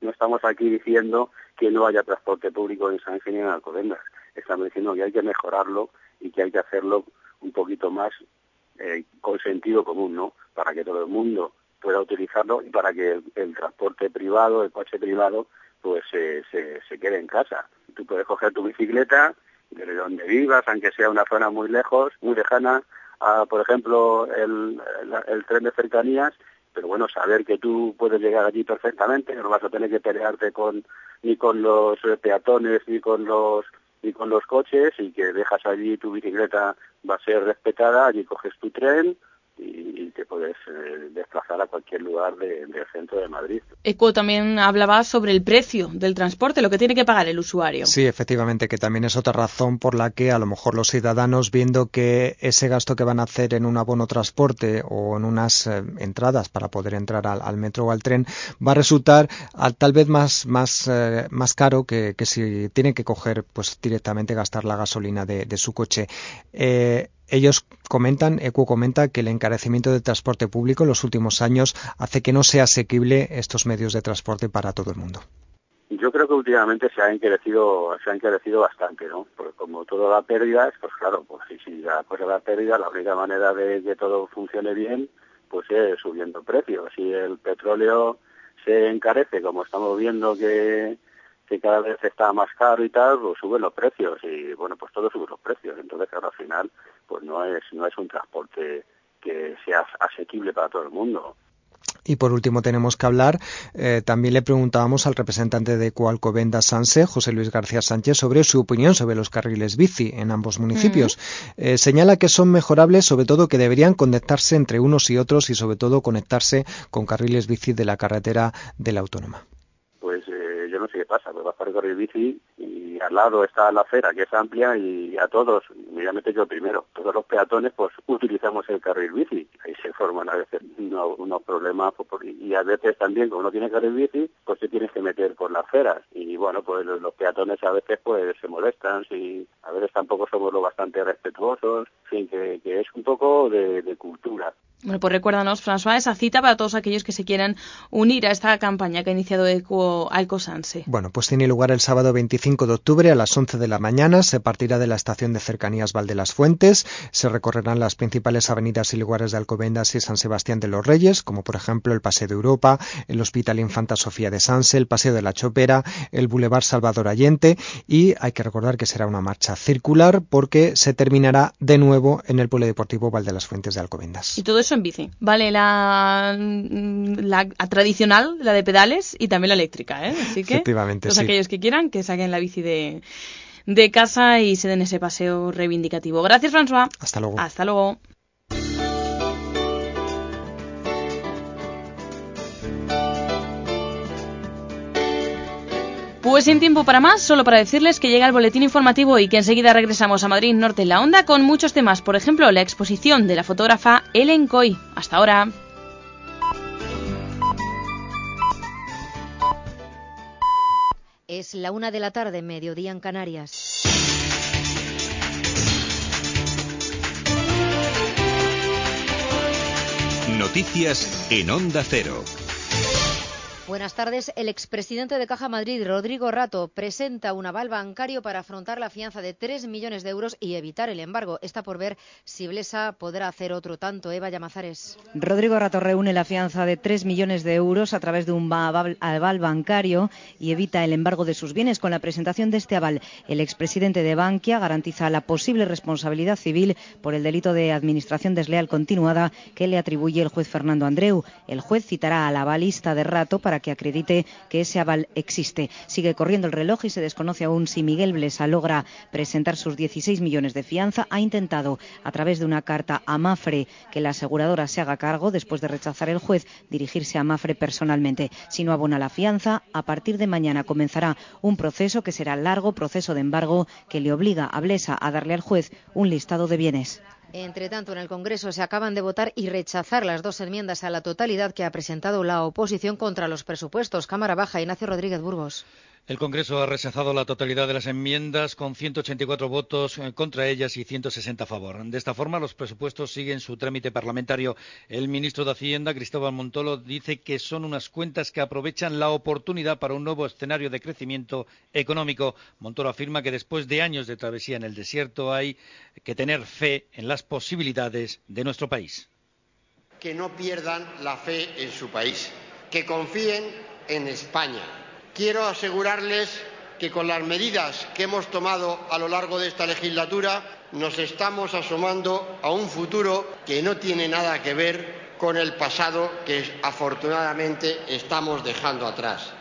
No estamos aquí diciendo que no haya transporte público en San Ingenio y en Alcobendas. Estamos diciendo que hay que mejorarlo y que hay que hacerlo un poquito más eh, con sentido común, ¿no? Para que todo el mundo pueda utilizarlo y para que el, transporte privado, el coche privado, pues se, se quede en casa. Tú puedes coger tu bicicleta desde donde vivas, aunque sea una zona muy lejos, muy lejana, a, por ejemplo, el, el, tren de cercanías, pero bueno, saber que tú puedes llegar allí perfectamente, no vas a tener que pelearte con ni con los peatones ni con los y con los coches y que dejas allí tu bicicleta va a ser respetada, allí coges tu tren y, te puedes eh, desplazar a cualquier lugar del centro de Madrid. Eco también hablaba sobre el precio del transporte, lo que tiene que pagar el usuario. Sí, efectivamente, que también es otra razón por la que a lo mejor los ciudadanos, viendo que ese gasto que van a hacer en un abono transporte o en unas eh, entradas para poder entrar al, metro o al tren, va a resultar tal vez más, más, eh, más caro que, si tienen que coger pues directamente gastar la gasolina de, su coche. Ellos comentan, ECU comenta que el encarecimiento del transporte público en los últimos años hace que no sea asequible estos medios de transporte para todo el mundo. Yo creo que últimamente se ha encarecido, se ha encarecido bastante, ¿no? Porque como todo da pérdidas, pues claro, pues si, si la cosa da pérdida, la única manera de que todo funcione bien, pues es subiendo precios. Si el petróleo se encarece, como estamos viendo que, que cada vez está más caro y tal, pues suben los precios y bueno, pues todo sube los precios. Entonces, claro, al final, pues no es, no es un transporte que sea asequible para todo el mundo. Y por último tenemos que hablar, eh, también le preguntábamos al representante de Coalcovenda Sanse, José Luis García Sánchez, sobre su opinión sobre los carriles bici en ambos municipios. Eh, señala que son mejorables, sobre todo que deberían conectarse entre unos y otros y sobre todo conectarse con carriles bici de la carretera de la Autónoma no sé qué pasa, pues vas por el carril bici y al lado está la acera que es amplia y a todos, inmediatamente yo primero, todos los peatones pues utilizamos el carril bici, ahí se forman a veces unos, problemas pues, y a veces también como no tiene carril bici pues te tienes que meter por las aceras y bueno pues los peatones a veces pues se molestan, si a veces tampoco somos lo bastante respetuosos, fin, que, es un poco de cultura. Bueno, pues recuérdanos, François, esa cita para todos aquellos que se quieran unir a esta campaña que ha iniciado Eco Alcosanse. Bueno, pues tiene lugar el sábado 25 de octubre a las 11 de la mañana. Se partirá de la estación de cercanías Val de las Fuentes. Se recorrerán las principales avenidas y lugares de Alcobendas y San Sebastián de los Reyes, como por ejemplo el Paseo de Europa, el Hospital Infanta Sofía de Sanse, el Paseo de la Chopera, el Boulevard Salvador Allende. Y hay que recordar que será una marcha circular porque se terminará de nuevo en el Polideportivo Val de las Fuentes de Alcobendas. Y todo en bici. Vale, la, la, tradicional, la de pedales y también la eléctrica, ¿eh? Así que todos aquellos que quieran que saquen la bici de, de casa y se den ese paseo reivindicativo. Gracias, François. Hasta luego. Hasta luego. Pues sin tiempo para más, solo para decirles que llega el boletín informativo y que enseguida regresamos a Madrid Norte en la Onda con muchos temas, por ejemplo, la exposición de la fotógrafa Ellen Coy. Hasta ahora. Es la una de la tarde, mediodía en Canarias. Noticias en Onda Cero. Buenas tardes. El expresidente de Caja Madrid, Rodrigo Rato, presenta un aval bancario para afrontar la fianza de 3 millones de euros y evitar el embargo. Está por ver si Blesa podrá hacer otro tanto. Eva Llamazares. Rodrigo Rato reúne la fianza de 3 millones de euros a través de un aval bancario y evita el embargo de sus bienes. Con la presentación de este aval, el expresidente de Bankia garantiza la posible responsabilidad civil por el delito de administración desleal continuada que le atribuye el juez Fernando Andreu. El juez citará a la de Rato para que acredite que ese aval existe. Sigue corriendo el reloj y se desconoce aún si Miguel Blesa logra presentar sus 16 millones de fianza. Ha intentado, a través de una carta a Mafre, que la aseguradora se haga cargo, después de rechazar el juez, dirigirse a Mafre personalmente. Si no abona la fianza, a partir de mañana comenzará un proceso que será largo, proceso de embargo, que le obliga a Blesa a darle al juez un listado de bienes. Entre tanto, en el Congreso se acaban de votar y rechazar las dos enmiendas a la totalidad que ha presentado la oposición contra los presupuestos. Cámara Baja, Ignacio Rodríguez Burgos. El Congreso ha rechazado la totalidad de las enmiendas con 184 votos eh, contra ellas y 160 a favor. De esta forma, los presupuestos siguen su trámite parlamentario. El ministro de Hacienda, Cristóbal Montolo, dice que son unas cuentas que aprovechan la oportunidad para un nuevo escenario de crecimiento económico. Montolo afirma que después de años de travesía en el desierto hay que tener fe en las posibilidades de nuestro país. Que no pierdan la fe en su país, que confíen en España Quiero asegurarles que con las medidas que hemos tomado a lo largo de esta legislatura nos estamos asomando a un futuro que no tiene nada que ver con el pasado que afortunadamente estamos dejando atrás.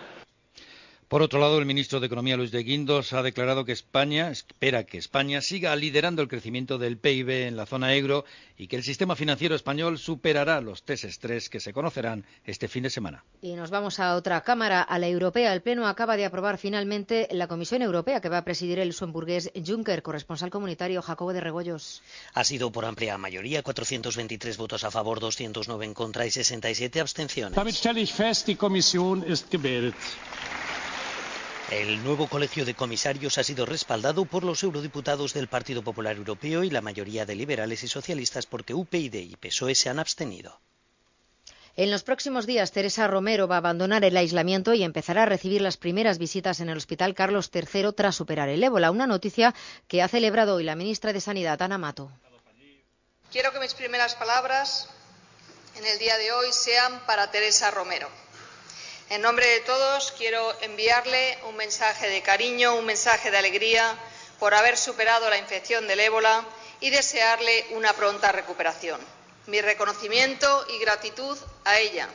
Por otro lado, el ministro de Economía, Luis de Guindos, ha declarado que España espera que España siga liderando el crecimiento del PIB en la zona euro y que el sistema financiero español superará los test estrés que se conocerán este fin de semana. Y nos vamos a otra cámara, a la europea. El Pleno acaba de aprobar finalmente la Comisión Europea que va a presidir el luxemburgués Juncker, corresponsal comunitario Jacobo de Regoyos. Ha sido por amplia mayoría, 423 votos a favor, 209 en contra y 67 abstenciones. El nuevo colegio de comisarios ha sido respaldado por los eurodiputados del Partido Popular Europeo y la mayoría de liberales y socialistas porque UPyD y PSOE se han abstenido. En los próximos días, Teresa Romero va a abandonar el aislamiento y empezará a recibir las primeras visitas en el Hospital Carlos III tras superar el ébola, una noticia que ha celebrado hoy la ministra de Sanidad, Ana Mato. Quiero que mis primeras palabras en el día de hoy sean para Teresa Romero en nombre de todos quiero enviarle un mensaje de cariño, un mensaje de alegría por haber superado la infección del ébola y desearle una pronta recuperación. Mi reconocimiento y gratitud a ella,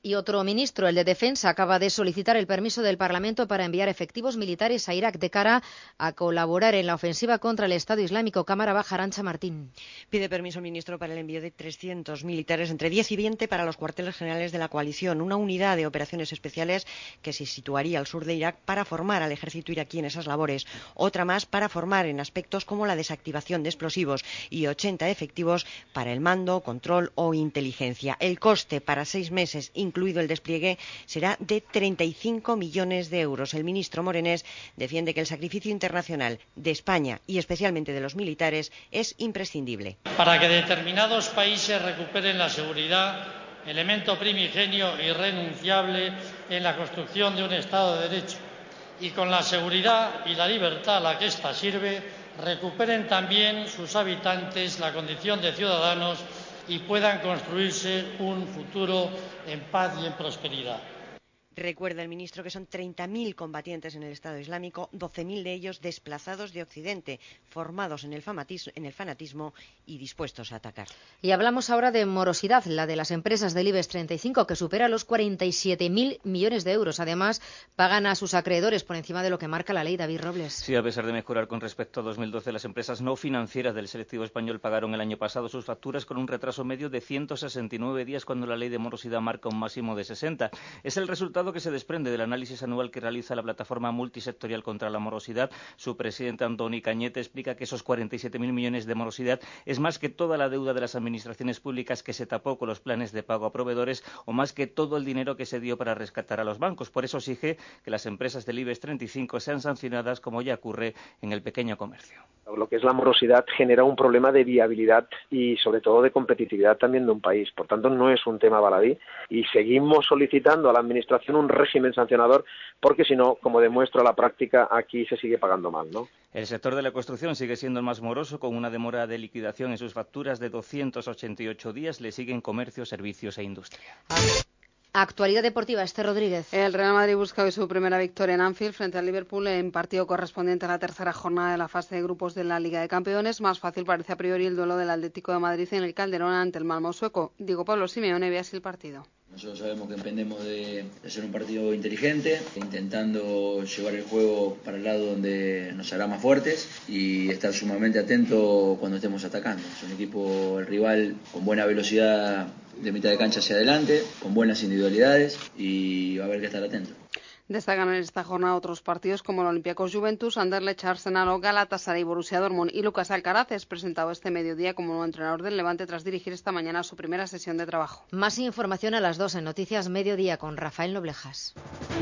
Y otro ministro, el de Defensa, acaba de solicitar el permiso del Parlamento para enviar efectivos militares a Irak de cara a colaborar en la ofensiva contra el Estado Islámico. Cámara Baja, Arancha Martín. Pide permiso el ministro para el envío de 300 militares, entre 10 y 20 para los cuarteles generales de la coalición, una unidad de operaciones especiales que se situaría al sur de Irak para formar al ejército iraquí en esas labores, otra más para formar en aspectos como la desactivación de explosivos y 80 efectivos para el mando, control o inteligencia. El coste para seis meses, incluido el despliegue, será de 35 millones de euros. El ministro Morenés defiende que el sacrificio internacional de España y especialmente de los militares es imprescindible. Para que determinados países recuperen la seguridad, elemento primigenio y renunciable en la construcción de un Estado de Derecho, y con la seguridad y la libertad a la que ésta sirve, recuperen también sus habitantes la condición de ciudadanos y puedan construirse un futuro en paz y en prosperidad. Recuerda el ministro que son 30.000 combatientes en el Estado Islámico, 12.000 de ellos desplazados de Occidente, formados en el, en el, fanatismo y dispuestos a atacar. Y hablamos ahora de morosidad, la de las empresas del IBEX 35, que supera los 47.000 millones de euros. Además, pagan a sus acreedores por encima de lo que marca la ley David Robles. Sí, a pesar de mejorar con respecto a 2012, las empresas no financieras del selectivo español pagaron el año pasado sus facturas con un retraso medio de 169 días cuando la ley de morosidad marca un máximo de 60. Es el resultado que se desprende del análisis anual que realiza la plataforma multisectorial contra la morosidad. Su presidente Antoni Cañete explica que esos 47.000 millones de morosidad es más que toda la deuda de las administraciones públicas que se tapó con los planes de pago a proveedores o más que todo el dinero que se dio para rescatar a los bancos. Por eso exige que las empresas del IBEX 35 sean sancionadas como ya ocurre en el pequeño comercio. Lo que es la morosidad genera un problema de viabilidad y sobre todo de competitividad también de un país. Por tanto, no es un tema baladí y seguimos solicitando a la Administración un régimen sancionador, porque si no, como demuestra la práctica, aquí se sigue pagando mal, ¿no? El sector de la construcción sigue siendo el más moroso, con una demora de liquidación en sus facturas de 288 días. Le siguen comercio, servicios e industria. Actualidad deportiva, Este Rodríguez. El Real Madrid busca hoy su primera victoria en Anfield frente al Liverpool en partido correspondiente a la tercera jornada de la fase de grupos de la Liga de Campeones. Más fácil parece a priori el duelo del Atlético de Madrid en el Calderón ante el Malmo sueco. Digo Pablo Simeone ve así el partido. Nosotros sabemos que dependemos de, hacer un partido inteligente, intentando llevar el juego para el lado donde nos hará más fuertes y estar sumamente atento cuando estemos atacando. Es un equipo, el rival, con buena velocidad de mitad de cancha hacia adelante, con buenas individualidades y va a haber que estar atento. Destacan en esta jornada otros partidos como el Olympiacos Juventus, Anderlecht, Arsenal o Galatasaray, Borussia Dortmund y Lucas Alcaraz es presentado este mediodía como nuevo entrenador del Levante tras dirigir esta mañana su primera sesión de trabajo. Más información a las dos en Noticias Mediodía con Rafael Noblejas.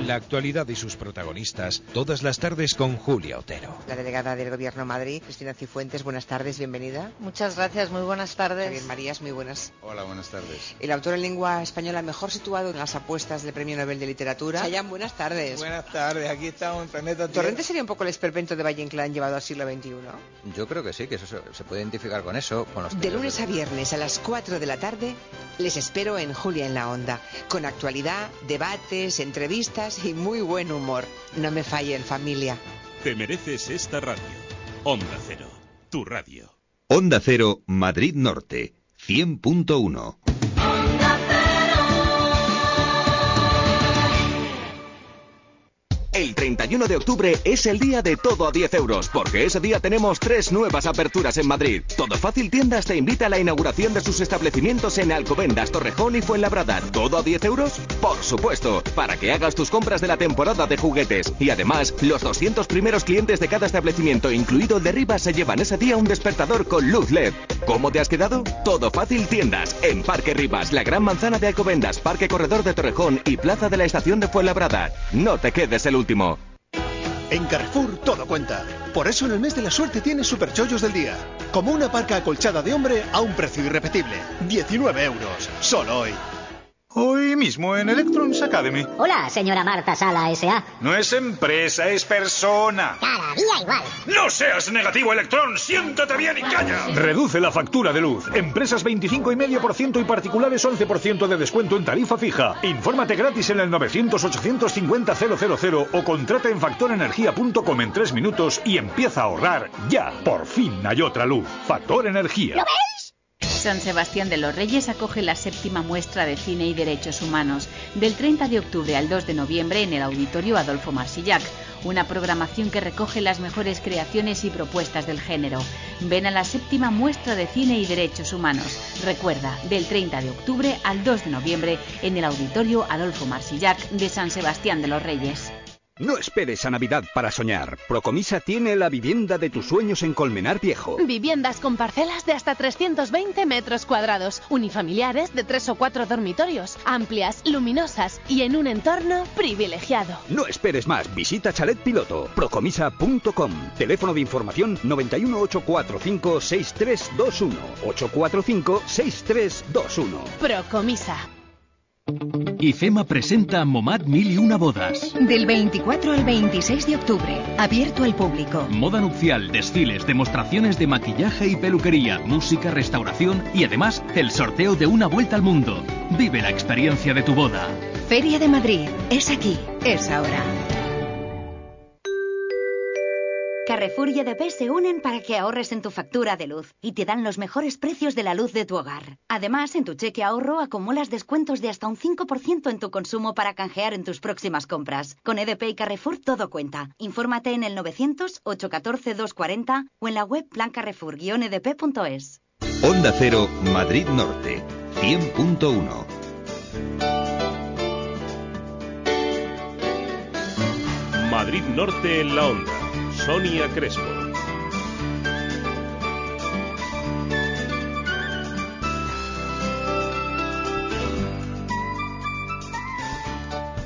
La actualidad y sus protagonistas todas las tardes con Julia Otero. La delegada del Gobierno de Madrid, Cristina Cifuentes, buenas tardes, bienvenida. Muchas gracias, muy buenas tardes. Javier Marías, muy buenas. Hola, buenas tardes. El autor en lengua española mejor situado en las apuestas del Premio Nobel de Literatura. Chayanne, buenas tardes. Buenas tardes aquí estamos en Planeta ¿Torrente sería un poco el esperpento de Valle Inclán llevado al siglo XXI? Yo creo que sí, que eso se, puede identificar con eso. Con los de lunes a viernes a las 4 de la tarde les espero en Julia en la Onda, con actualidad, debates, entrevistas y muy buen humor. No me fallen, familia. Te mereces esta radio. Onda Cero, tu radio. Onda Cero, Madrid Norte, 100.1. El 31 de octubre es el día de todo a 10 euros, porque ese día tenemos tres nuevas aperturas en Madrid. Todo Fácil Tiendas te invita a la inauguración de sus establecimientos en Alcobendas, Torrejón y Fuenlabrada. ¿Todo a 10 euros? Por supuesto, para que hagas tus compras de la temporada de juguetes. Y además, los 200 primeros clientes de cada establecimiento, incluido el de Rivas, se llevan ese día un despertador con luz LED. ¿Cómo te has quedado? Todo Fácil Tiendas, en Parque Rivas, la Gran Manzana de Alcobendas, Parque Corredor de Torrejón y Plaza de la Estación de Fuenlabrada. No te quedes el último. En Carrefour todo cuenta. Por eso en el mes de la suerte tienes superchollos del día. Como una parca acolchada de hombre a un precio irrepetible. 19 euros. Solo hoy. Hoy mismo en Electrons Academy. Hola, señora Marta Sala S.A. No es empresa, es persona. Cada día igual. No seas negativo, Electron. Siéntate bien y calla. Reduce la factura de luz. Empresas 25,5% y particulares 11% de descuento en tarifa fija. Infórmate gratis en el 900-850-000 o contrata en factorenergía.com en tres minutos y empieza a ahorrar ya. Por fin hay otra luz. Factor Energía. ¿Lo ves? San Sebastián de los Reyes acoge la séptima muestra de cine y derechos humanos, del 30 de octubre al 2 de noviembre en el Auditorio Adolfo Marsillac, una programación que recoge las mejores creaciones y propuestas del género. Ven a la séptima muestra de cine y derechos humanos. Recuerda, del 30 de octubre al 2 de noviembre en el Auditorio Adolfo Marsillac de San Sebastián de los Reyes. No esperes a Navidad para soñar. Procomisa tiene la vivienda de tus sueños en Colmenar Viejo. Viviendas con parcelas de hasta 320 metros cuadrados, unifamiliares de tres o cuatro dormitorios, amplias, luminosas y en un entorno privilegiado. No esperes más. Visita Chalet Piloto. Procomisa.com. Teléfono de información 91 845 6321. 845 6321. Procomisa. IFEMA presenta Momad Mil y Una Bodas. Del 24 al 26 de octubre, abierto al público. Moda nupcial, desfiles, demostraciones de maquillaje y peluquería, música, restauración y además el sorteo de una vuelta al mundo. Vive la experiencia de tu boda. Feria de Madrid. Es aquí. Es ahora. Carrefour y EDP se unen para que ahorres en tu factura de luz y te dan los mejores precios de la luz de tu hogar. Además, en tu cheque ahorro acumulas descuentos de hasta un 5% en tu consumo para canjear en tus próximas compras. Con EDP y Carrefour todo cuenta. Infórmate en el 900-814-240 o en la web plancarrefour-edp.es. Onda Cero, Madrid Norte, 100.1. Madrid Norte en la onda. Sonia Crespo.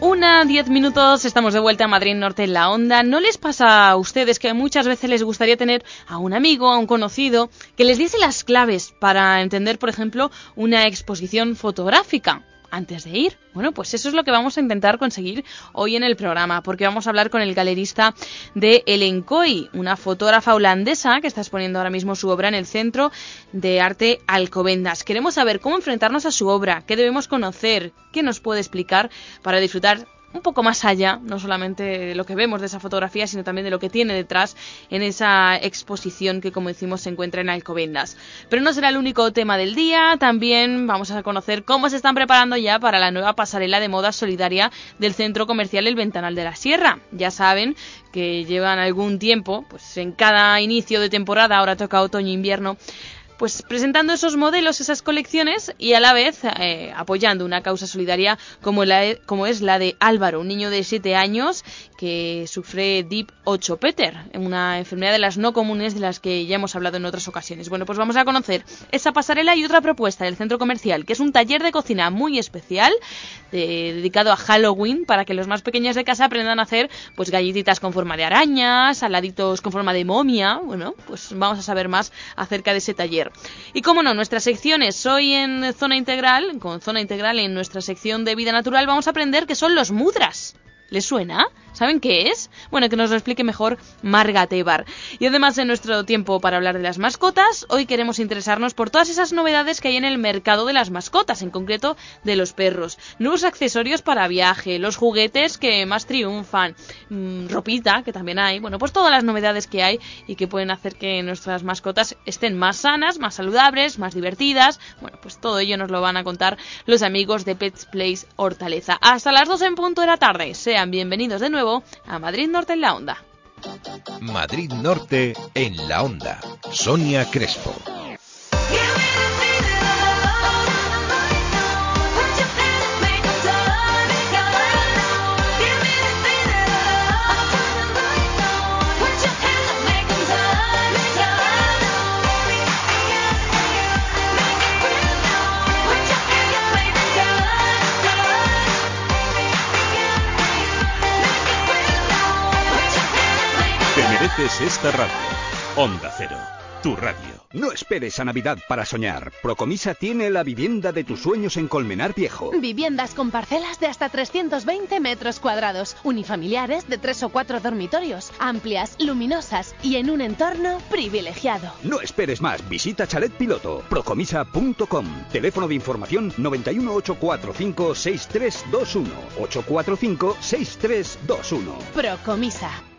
Una, diez minutos, estamos de vuelta a Madrid Norte en la onda. ¿No les pasa a ustedes que muchas veces les gustaría tener a un amigo, a un conocido, que les diese las claves para entender, por ejemplo, una exposición fotográfica? Antes de ir. Bueno, pues eso es lo que vamos a intentar conseguir hoy en el programa, porque vamos a hablar con el galerista de Elencoy, una fotógrafa holandesa que está exponiendo ahora mismo su obra en el Centro de Arte Alcobendas. Queremos saber cómo enfrentarnos a su obra, qué debemos conocer, qué nos puede explicar para disfrutar un poco más allá, no solamente de lo que vemos de esa fotografía, sino también de lo que tiene detrás en esa exposición que, como decimos, se encuentra en Alcobendas. Pero no será el único tema del día, también vamos a conocer cómo se están preparando ya para la nueva pasarela de moda solidaria del centro comercial El Ventanal de la Sierra. Ya saben que llevan algún tiempo, pues en cada inicio de temporada, ahora toca otoño-invierno, pues presentando esos modelos, esas colecciones y a la vez eh, apoyando una causa solidaria como, la, como es la de Álvaro, un niño de 7 años que sufre Deep 8 Peter, una enfermedad de las no comunes de las que ya hemos hablado en otras ocasiones. Bueno, pues vamos a conocer esa pasarela y otra propuesta del centro comercial, que es un taller de cocina muy especial dedicado a Halloween para que los más pequeños de casa aprendan a hacer pues galletitas con forma de arañas, saladitos con forma de momia. Bueno, pues vamos a saber más acerca de ese taller. Y como no, nuestras secciones hoy en Zona Integral, con Zona Integral en nuestra sección de vida natural, vamos a aprender qué son los mudras. ¿Les suena? ¿Saben qué es? Bueno, que nos lo explique mejor Marga Tebar. Y además en nuestro tiempo para hablar de las mascotas, hoy queremos interesarnos por todas esas novedades que hay en el mercado de las mascotas, en concreto de los perros. Nuevos accesorios para viaje, los juguetes que más triunfan, mmm, ropita que también hay, bueno, pues todas las novedades que hay y que pueden hacer que nuestras mascotas estén más sanas, más saludables, más divertidas. Bueno, pues todo ello nos lo van a contar los amigos de Pets Place Hortaleza. Hasta las 2 en punto de la tarde. Sean bienvenidos de nuevo a Madrid Norte en la Onda. Madrid Norte en la Onda. Sonia Crespo. Esta radio. Onda Cero, tu radio. No esperes a Navidad para soñar. Procomisa tiene la vivienda de tus sueños en Colmenar Viejo. Viviendas con parcelas de hasta 320 metros cuadrados, unifamiliares de tres o cuatro dormitorios, amplias, luminosas y en un entorno privilegiado. No esperes más. Visita Chalet Piloto. Procomisa.com. Teléfono de información 91 845 6321. 845 6321. Procomisa.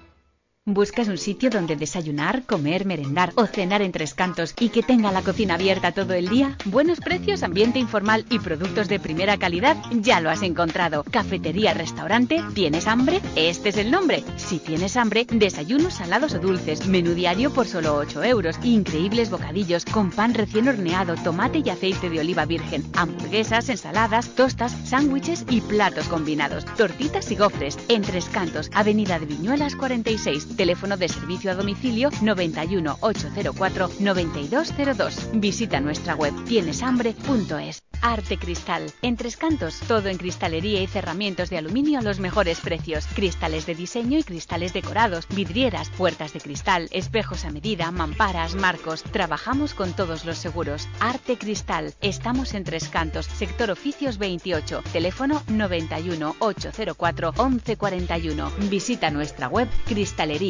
¿Buscas un sitio donde desayunar, comer, merendar o cenar en tres cantos y que tenga la cocina abierta todo el día? Buenos precios, ambiente informal y productos de primera calidad, ya lo has encontrado. Cafetería, restaurante, ¿tienes hambre? Este es el nombre. Si tienes hambre, desayunos salados o dulces, menú diario por solo 8 euros, increíbles bocadillos con pan recién horneado, tomate y aceite de oliva virgen, hamburguesas, ensaladas, tostas, sándwiches y platos combinados, tortitas y gofres, en tres cantos, Avenida de Viñuelas 46 Teléfono de servicio a domicilio 91 804 9202. Visita nuestra web tieneshambre.es. Arte Cristal. En Tres Cantos, todo en cristalería y cerramientos de aluminio a los mejores precios. Cristales de diseño y cristales decorados, vidrieras, puertas de cristal, espejos a medida, mamparas, marcos. Trabajamos con todos los seguros. Arte Cristal. Estamos en Tres Cantos, sector oficios 28. Teléfono 91 804 1141. Visita nuestra web cristalería-medio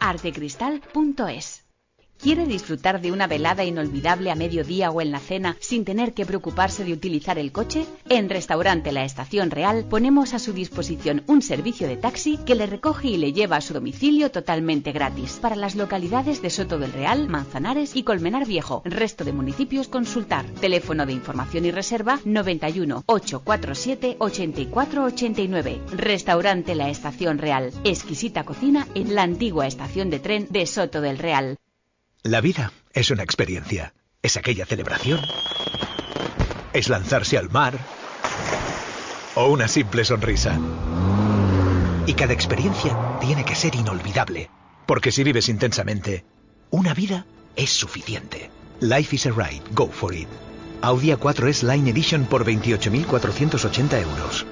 artecristal.es. ¿Quiere disfrutar de una velada inolvidable a mediodía o en la cena sin tener que preocuparse de utilizar el coche? En Restaurante La Estación Real ponemos a su disposición un servicio de taxi que le recoge y le lleva a su domicilio totalmente gratis. Para las localidades de Soto del Real, Manzanares y Colmenar Viejo. Resto de municipios consultar. Teléfono de información y reserva 91 847 8489. Restaurante La Estación Real. Exquisita cocina en la antigua estación de tren de Soto del Real. La vida es una experiencia. Es aquella celebración. Es lanzarse al mar. O una simple sonrisa. Y cada experiencia tiene que ser inolvidable. Porque si vives intensamente, una vida es suficiente. Life is a ride. Go for it. Audi A4 S Line Edition por 28.480 euros.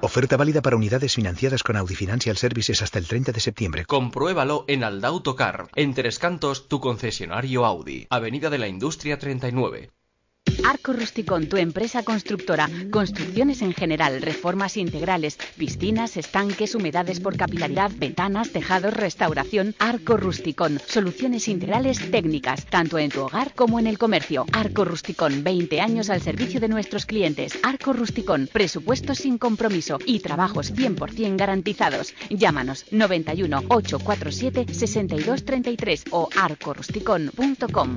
Oferta válida para unidades financiadas con Audi Financial Services hasta el 30 de septiembre. Compruébalo en Aldautocar, en Tres Cantos, tu concesionario Audi, Avenida de la Industria 39. Arco Rusticón, tu empresa constructora. Construcciones en general, reformas integrales, piscinas, estanques, humedades por capilaridad, ventanas, tejados, restauración. Arco Rusticón. Soluciones integrales técnicas, tanto en tu hogar como en el comercio. Arco Rusticón, 20 años al servicio de nuestros clientes. Arco Rusticón, presupuestos sin compromiso y trabajos 100% garantizados. Llámanos 91 847 6233 o arcorusticón.com.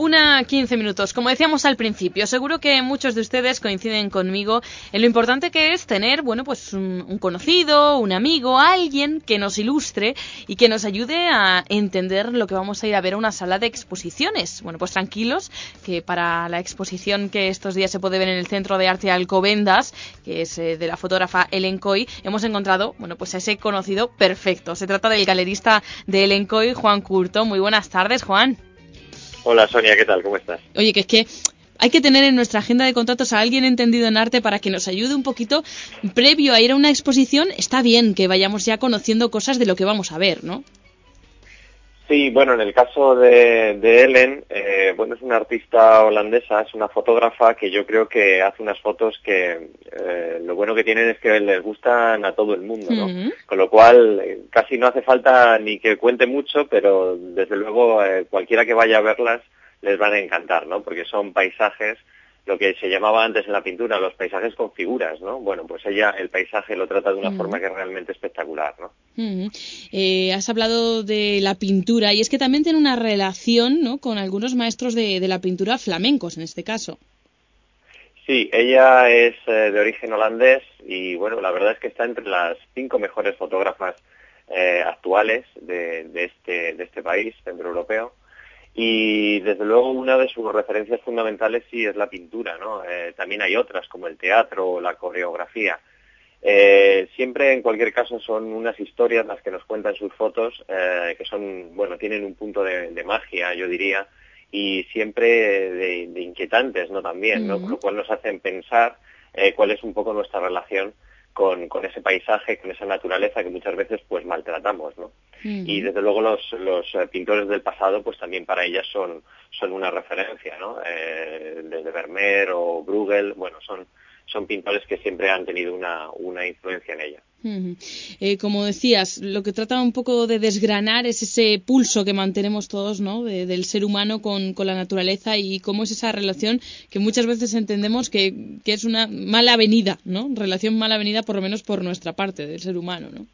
Una 15 minutos. Como decíamos al principio, seguro que muchos de ustedes coinciden conmigo en lo importante que es tener, bueno, pues un, conocido, un amigo, alguien que nos ilustre y que nos ayude a entender lo que vamos a ir a ver a una sala de exposiciones. Bueno, pues tranquilos, que para la exposición que estos días se puede ver en el Centro de Arte Alcobendas, que es eh, de la fotógrafa Ellen Coy, hemos encontrado, bueno, pues a ese conocido perfecto. Se trata del galerista de Ellen Coy, Juan Curto. Muy buenas tardes, Juan. Hola Sonia, ¿qué tal? ¿Cómo estás? Oye, que es que hay que tener en nuestra agenda de contratos a alguien entendido en arte para que nos ayude un poquito previo a ir a una exposición. Está bien que vayamos ya conociendo cosas de lo que vamos a ver, ¿no? Sí, bueno, en el caso de, de Ellen, eh, bueno, es una artista holandesa, es una fotógrafa que yo creo que hace unas fotos que eh, lo bueno que tienen es que les gustan a todo el mundo, ¿no? Uh -huh. Con lo cual, eh, casi no hace falta ni que cuente mucho, pero desde luego eh, cualquiera que vaya a verlas les van a encantar, ¿no? Porque son paisajes lo que se llamaba antes en la pintura los paisajes con figuras, ¿no? Bueno, pues ella el paisaje lo trata de una forma que es realmente espectacular, ¿no? Eh, has hablado de la pintura y es que también tiene una relación, ¿no? Con algunos maestros de, de la pintura flamencos, en este caso. Sí, ella es eh, de origen holandés y, bueno, la verdad es que está entre las cinco mejores fotógrafas eh, actuales de, de, este, de este país centroeuropeo. Y desde luego una de sus referencias fundamentales sí es la pintura, ¿no? Eh, también hay otras como el teatro o la coreografía. Eh, siempre, en cualquier caso, son unas historias las que nos cuentan sus fotos, eh, que son, bueno, tienen un punto de, de magia, yo diría, y siempre de, de inquietantes, ¿no? También, ¿no? Uh -huh. Lo cual nos hacen pensar cuál es un poco nuestra relación con, con, ese paisaje, con esa naturaleza que muchas veces pues maltratamos, ¿no? Uh -huh. Y desde luego los, los pintores del pasado pues también para ellas son, son una referencia, ¿no? Eh, desde Vermeer o Bruegel, bueno, son son pintores que siempre han tenido una, una influencia en ella. Eh, como decías, lo que trata un poco de desgranar es ese pulso que mantenemos todos, ¿no? del ser humano con, la naturaleza y cómo es esa relación que muchas veces entendemos que, que es una mala venida, ¿no? Relación mala venida, por lo menos por nuestra parte del ser humano, ¿no?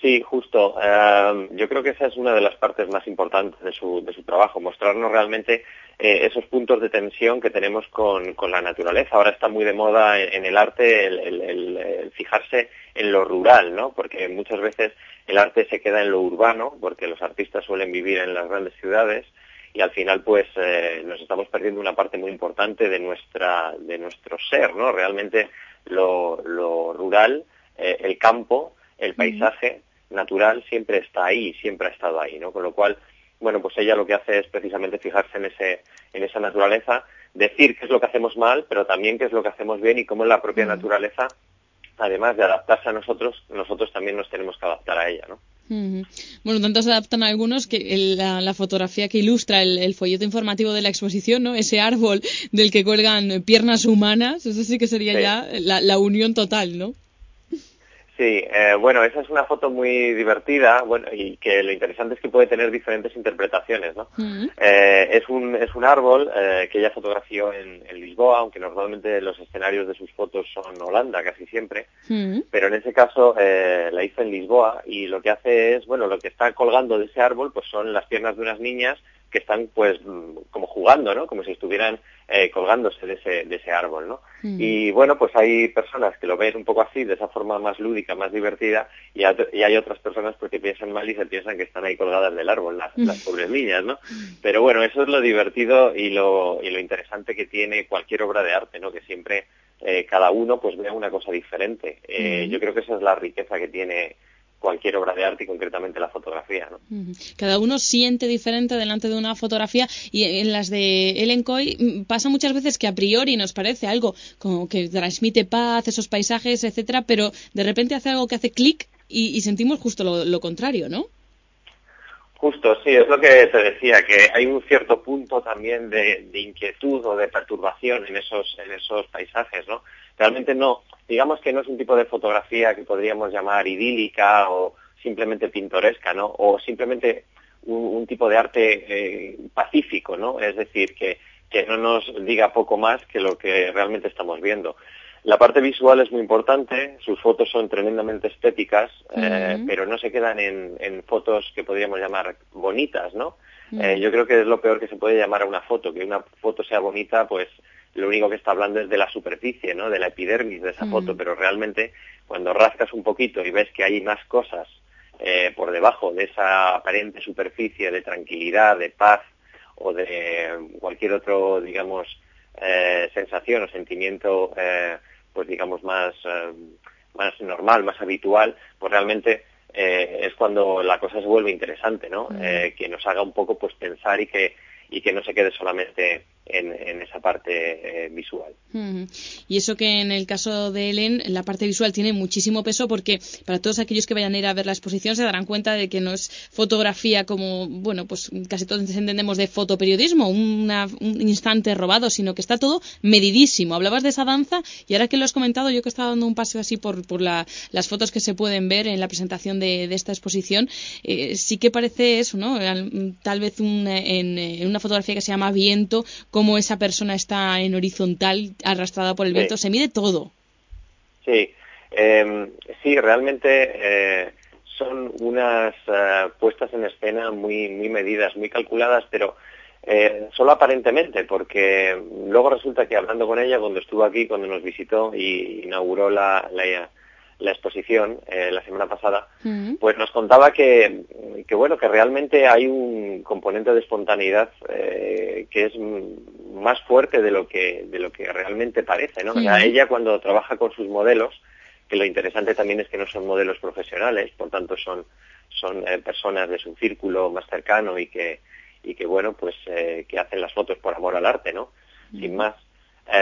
Sí, justo. Eh, yo creo que esa es una de las partes más importantes de su, de su trabajo, mostrarnos realmente eh, esos puntos de tensión que tenemos con, la naturaleza. Ahora está muy de moda en, el arte el, fijarse en lo rural, ¿no? Porque muchas veces el arte se queda en lo urbano, porque los artistas suelen vivir en las grandes ciudades y al final pues eh, nos estamos perdiendo una parte muy importante de nuestra de nuestro ser, ¿no? Realmente lo, lo rural, el campo, el paisaje natural siempre está ahí, siempre ha estado ahí, ¿no? Con lo cual, bueno, pues ella lo que hace es precisamente fijarse en ese, en esa naturaleza, decir qué es lo que hacemos mal, pero también qué es lo que hacemos bien y cómo la propia naturaleza, además de adaptarse a nosotros, nosotros también nos tenemos que adaptar a ella, ¿no? Bueno, tanto se adaptan algunos que la, fotografía que ilustra el, folleto informativo de la exposición, ¿no? Ese árbol del que cuelgan piernas humanas, eso sí que sería ya la, la unión total, ¿no? Sí, eh, bueno, esa es una foto muy divertida, bueno, y que lo interesante es que puede tener diferentes interpretaciones, ¿no? Eh, es un es un árbol eh, que ella fotografió en, Lisboa, aunque normalmente los escenarios de sus fotos son Holanda casi siempre, pero en ese caso la hizo en Lisboa y lo que hace es, bueno, lo que está colgando de ese árbol, pues son las piernas de unas niñas que están pues mm, como jugando, ¿no? Como si estuvieran eh, colgándose de ese, de ese árbol, ¿no? Mm. Y bueno, pues hay personas que lo ven un poco así, de esa forma más lúdica, más divertida, y, hay otras personas porque piensan mal y se piensan que están ahí colgadas del árbol, las, mm. las pobres niñas, ¿no? Pero bueno, eso es lo divertido y lo, y lo interesante que tiene cualquier obra de arte, ¿no? Que siempre eh, cada uno pues vea una cosa diferente. Eh, yo creo que esa es la riqueza que tiene cualquier obra de arte y concretamente la fotografía. ¿no? Cada uno siente diferente delante de una fotografía y en las de Ellen Coy mm, pasa muchas veces que a priori nos parece algo como que transmite paz, esos paisajes, etcétera, pero de repente hace algo que hace clic y, sentimos justo lo, contrario, ¿no? Justo, sí, es lo que te decía, que hay un cierto punto también de, de inquietud o de perturbación en esos, en esos paisajes, ¿no? Realmente no, digamos que no es un tipo de fotografía que podríamos llamar idílica o simplemente pintoresca, ¿no? O simplemente un, tipo de arte eh, pacífico, ¿no? Es decir, que, que no nos diga poco más que lo que realmente estamos viendo. La parte visual es muy importante, sus fotos son tremendamente estéticas, eh, pero no se quedan en, en, fotos que podríamos llamar bonitas, ¿no? Eh, yo creo que es lo peor que se puede llamar a una foto, que una foto sea bonita, pues lo único que está hablando es de la superficie, ¿no? De la epidermis de esa mm. foto, pero realmente cuando rascas un poquito y ves que hay más cosas eh, por debajo de esa aparente superficie de tranquilidad, de paz o de cualquier otro, digamos, eh, sensación o sentimiento, eh, pues digamos más más normal, más habitual, pues realmente es cuando la cosa se vuelve interesante, ¿no? Mm. que nos haga un poco pues pensar y que y que no se quede solamente en, esa parte eh, visual. Y eso que en el caso de Ellen, la parte visual tiene muchísimo peso porque para todos aquellos que vayan a ir a ver la exposición se darán cuenta de que no es fotografía como, bueno, pues casi todos entendemos de fotoperiodismo, un instante robado, sino que está todo medidísimo. Hablabas de esa danza y ahora que lo has comentado, yo que estaba dando un paseo así por, por las fotos que se pueden ver en la presentación de, esta exposición, eh, sí que parece eso, ¿no? Tal vez en, en, una fotografía que se llama Viento, cómo esa persona está en horizontal, arrastrada por el viento, se mide todo. Sí, em, sí, realmente eh, son unas eh, puestas en escena muy, muy medidas, muy calculadas, pero eh, solo aparentemente, porque luego resulta que hablando con ella, cuando estuvo aquí, cuando nos visitó y inauguró la, la la exposición eh, la semana pasada, pues nos contaba que, que, bueno, que realmente hay un componente de espontaneidad eh, que es más fuerte de lo que, de lo que realmente parece, ¿no? ella cuando trabaja con sus modelos, que lo interesante también es que no son modelos profesionales, por tanto son, son eh, personas de su círculo más cercano y que, y que bueno, pues que hacen las fotos por amor al arte, ¿no? Sin más.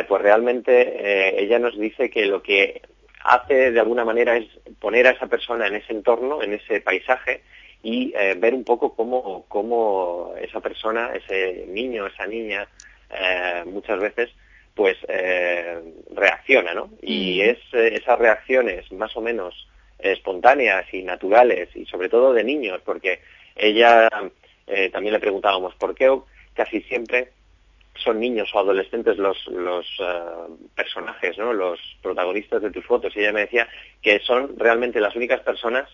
pues realmente ella nos dice que lo que hace de alguna manera es poner a esa persona en ese entorno, en ese paisaje y eh, ver un poco cómo, cómo, esa persona, ese niño, esa niña, eh, muchas veces pues eh, reacciona, ¿no? Y es eh, esas reacciones más o menos espontáneas y naturales y sobre todo de niños, porque ella eh, también le preguntábamos por qué casi siempre son niños o adolescentes los, los eh, personajes, ¿no? los protagonistas de tus fotos. Y ella me decía que son realmente las únicas personas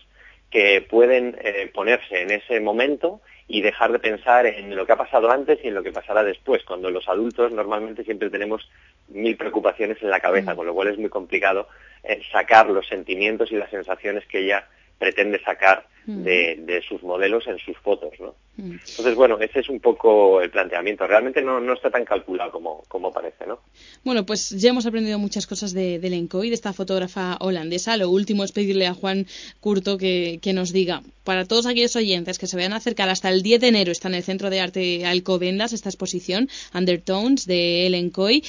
que pueden eh, ponerse en ese momento y dejar de pensar en lo que ha pasado antes y en lo que pasará después, cuando los adultos normalmente siempre tenemos mil preocupaciones en la cabeza, mm. con lo cual es muy complicado eh, sacar los sentimientos y las sensaciones que ella pretende sacar mm. de, sus modelos en sus fotos, ¿no? Entonces, bueno, ese es un poco el planteamiento. Realmente no, no está tan calculado como, como, parece, ¿no? Bueno, pues ya hemos aprendido muchas cosas de, de Lencoy, de esta fotógrafa holandesa. Lo último es pedirle a Juan Curto que, que, nos diga, para todos aquellos oyentes que se vayan a acercar hasta el 10 de enero, está en el Centro de Arte Alcobendas esta exposición, Undertones, de Ellen Coy,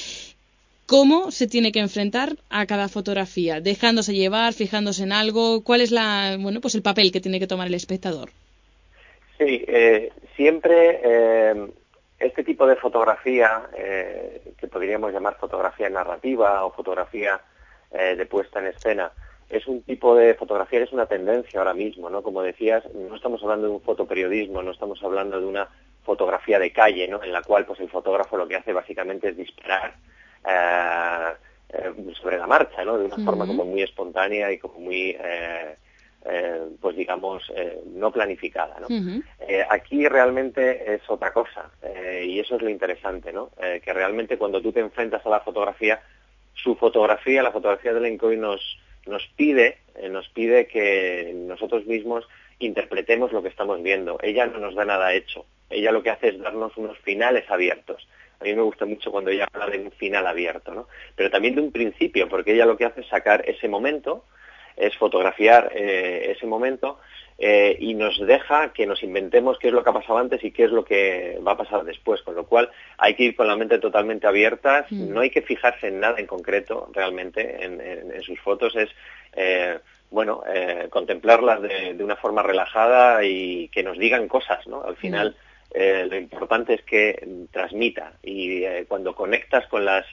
cómo se tiene que enfrentar a cada fotografía, dejándose llevar, fijándose en algo, cuál es la, bueno, pues el papel que tiene que tomar el espectador. Sí, eh, siempre eh, este tipo de fotografía, eh, que podríamos llamar fotografía narrativa o fotografía de puesta en escena, es un tipo de fotografía, es una tendencia ahora mismo, ¿no? Como decías, no estamos hablando de un fotoperiodismo, no estamos hablando de una fotografía de calle, ¿no? En la cual, pues, el fotógrafo lo que hace básicamente es disparar eh, eh, sobre la marcha, ¿no? De una forma como muy espontánea y como muy, eh, pues digamos, no planificada, ¿no? aquí realmente es otra cosa y eso es lo interesante, ¿no? que realmente cuando tú te enfrentas a la fotografía, su fotografía, la fotografía de Lencoy nos, nos pide, nos pide que nosotros mismos interpretemos lo que estamos viendo. Ella no nos da nada hecho. Ella lo que hace es darnos unos finales abiertos. A mí me gusta mucho cuando ella habla de un final abierto, ¿no? Pero también de un principio, porque ella lo que hace es sacar ese momento, es fotografiar eh, ese momento eh, y nos deja que nos inventemos qué es lo que ha pasado antes y qué es lo que va a pasar después, con lo cual hay que ir con la mente totalmente abierta, mm. no hay que fijarse en nada en concreto realmente en, sus fotos, es eh, bueno contemplarlas de, una forma relajada y que nos digan cosas, ¿no? Al mm. final eh, lo importante es que transmita y eh, cuando conectas con las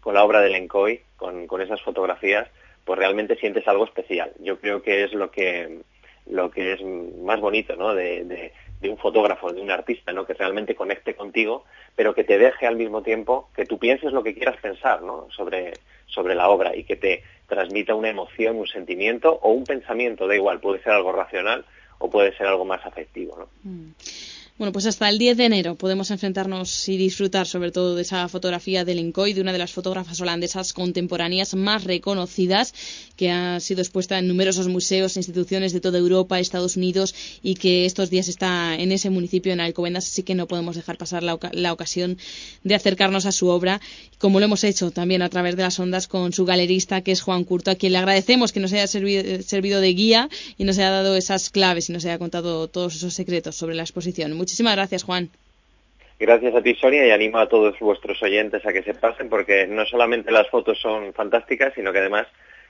con la obra de Lencoy, con, con esas fotografías, pues realmente sientes algo especial. Yo creo que es lo que lo que es más bonito, ¿no? De, de, un fotógrafo, de un artista, ¿no? Que realmente conecte contigo, pero que te deje al mismo tiempo que tú pienses lo que quieras pensar, ¿no? Sobre sobre la obra y que te transmita una emoción, un sentimiento o un pensamiento, da igual, puede ser algo racional o puede ser algo más afectivo, ¿no? Mm. Bueno, pues hasta el 10 de enero podemos enfrentarnos y disfrutar sobre todo de esa fotografía de Lincoy, de una de las fotógrafas holandesas contemporáneas más reconocidas, que ha sido expuesta en numerosos museos e instituciones de toda Europa, Estados Unidos y que estos días está en ese municipio, en Alcobendas, así que no podemos dejar pasar la, ocasión de acercarnos a su obra, como lo hemos hecho también a través de las ondas con su galerista, que es Juan Curto, a quien le agradecemos que nos haya servido, servido de guía y nos haya dado esas claves y nos haya contado todos esos secretos sobre la exposición. Muchísimas gracias, Juan. Gracias a ti, Sonia, y animo a todos vuestros oyentes a que se pasen, porque no solamente las fotos son fantásticas, sino que además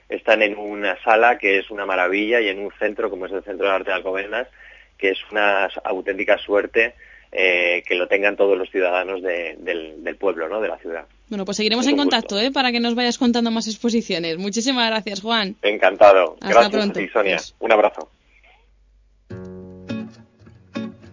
están en una sala que es una maravilla y en un centro como es el Centro de Arte de Alcobendas, que es una auténtica suerte eh, que lo tengan todos los ciudadanos del, pueblo, ¿no? de la ciudad. Bueno, pues seguiremos en contacto ¿eh? para que nos vayas contando más exposiciones. Muchísimas gracias, Juan. Encantado. Hasta gracias pronto. Sonia. Un abrazo.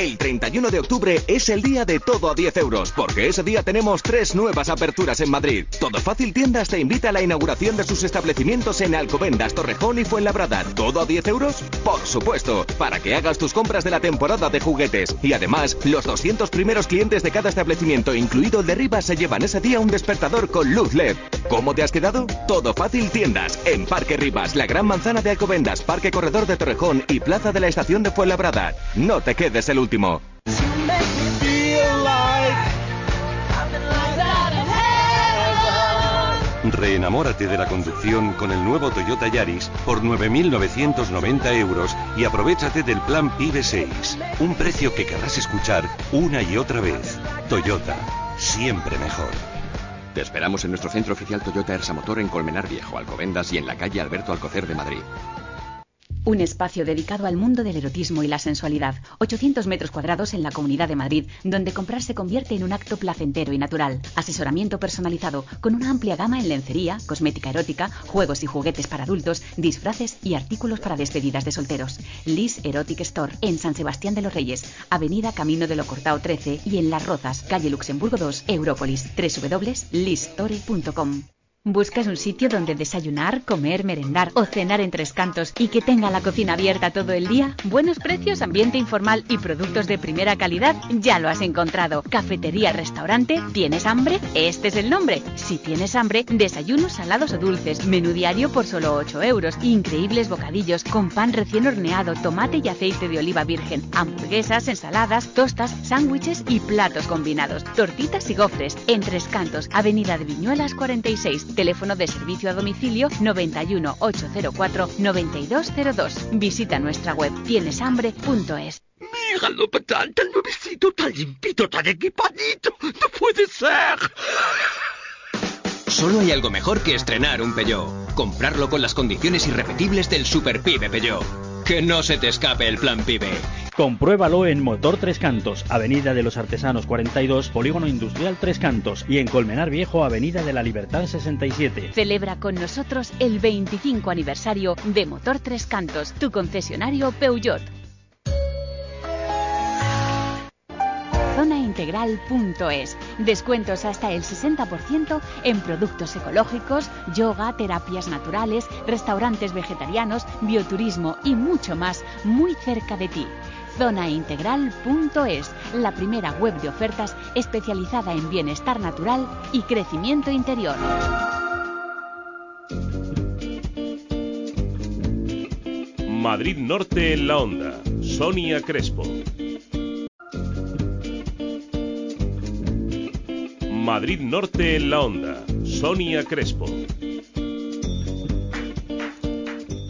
El 31 de octubre es el día de todo a 10 euros, porque ese día tenemos tres nuevas aperturas en Madrid. Todo Fácil Tiendas te invita a la inauguración de sus establecimientos en Alcobendas, Torrejón y Fuenlabrada. ¿Todo a 10 euros? Por supuesto, para que hagas tus compras de la temporada de juguetes. Y además, los 200 primeros clientes de cada establecimiento, incluido el de Rivas, se llevan ese día un despertador con luz LED. ¿Cómo te has quedado? Todo Fácil Tiendas, en Parque Rivas, la Gran Manzana de Alcobendas, Parque Corredor de Torrejón y Plaza de la Estación de Fuenlabrada. No te quedes el último último. Reenamórate de la conducción con el nuevo Toyota Yaris por 9.990 euros y aprovechate del plan PIBE 6. Un precio que querrás escuchar una y otra vez. Toyota, siempre mejor. Te esperamos en nuestro centro oficial Toyota Ersa Motor en Colmenar Viejo, Alcobendas y en la calle Alberto Alcocer de Madrid. Un espacio dedicado al mundo del erotismo y la sensualidad. 800 metros cuadrados en la Comunidad de Madrid, donde comprar se convierte en un acto placentero y natural. Asesoramiento personalizado, con una amplia gama en lencería, cosmética erótica, juegos y juguetes para adultos, disfraces y artículos para despedidas de solteros. Liz Erotic Store, en San Sebastián de los Reyes, Avenida Camino de Locortao 13 y en Las Rozas, calle Luxemburgo 2, Európolis. www.listore.com ¿Buscas un sitio donde desayunar, comer, merendar o cenar en tres cantos y que tenga la cocina abierta todo el día? Buenos precios, ambiente informal y productos de primera calidad, ya lo has encontrado. Cafetería, restaurante, ¿tienes hambre? Este es el nombre. Si tienes hambre, desayunos salados o dulces, menú diario por solo 8 euros, increíbles bocadillos con pan recién horneado, tomate y aceite de oliva virgen, hamburguesas, ensaladas, tostas, sándwiches y platos combinados, tortitas y gofres, en tres cantos, Avenida de Viñuelas 46 Teléfono de servicio a domicilio 91 804 9202. Visita nuestra web tieneshambre.es. Míralo, patán, tan nuevecito, tan limpito, tan equipadito. No puede ser. Solo hay algo mejor que estrenar un Peugeot. Comprarlo con las condiciones irrepetibles del Super Pibe Peugeot. Que no se te escape el plan Pibe. Compruébalo en Motor Tres Cantos, Avenida de los Artesanos 42, Polígono Industrial Tres Cantos y en Colmenar Viejo, Avenida de la Libertad 67. Celebra con nosotros el 25 aniversario de Motor Tres Cantos, tu concesionario Peugeot. zonaintegral.es. Descuentos hasta el 60% en productos ecológicos, yoga, terapias naturales, restaurantes vegetarianos, bioturismo y mucho más muy cerca de ti. Zonaintegral.es, la primera web de ofertas especializada en bienestar natural y crecimiento interior. Madrid Norte en la onda. Sonia Crespo. Madrid Norte en la onda. Sonia Crespo.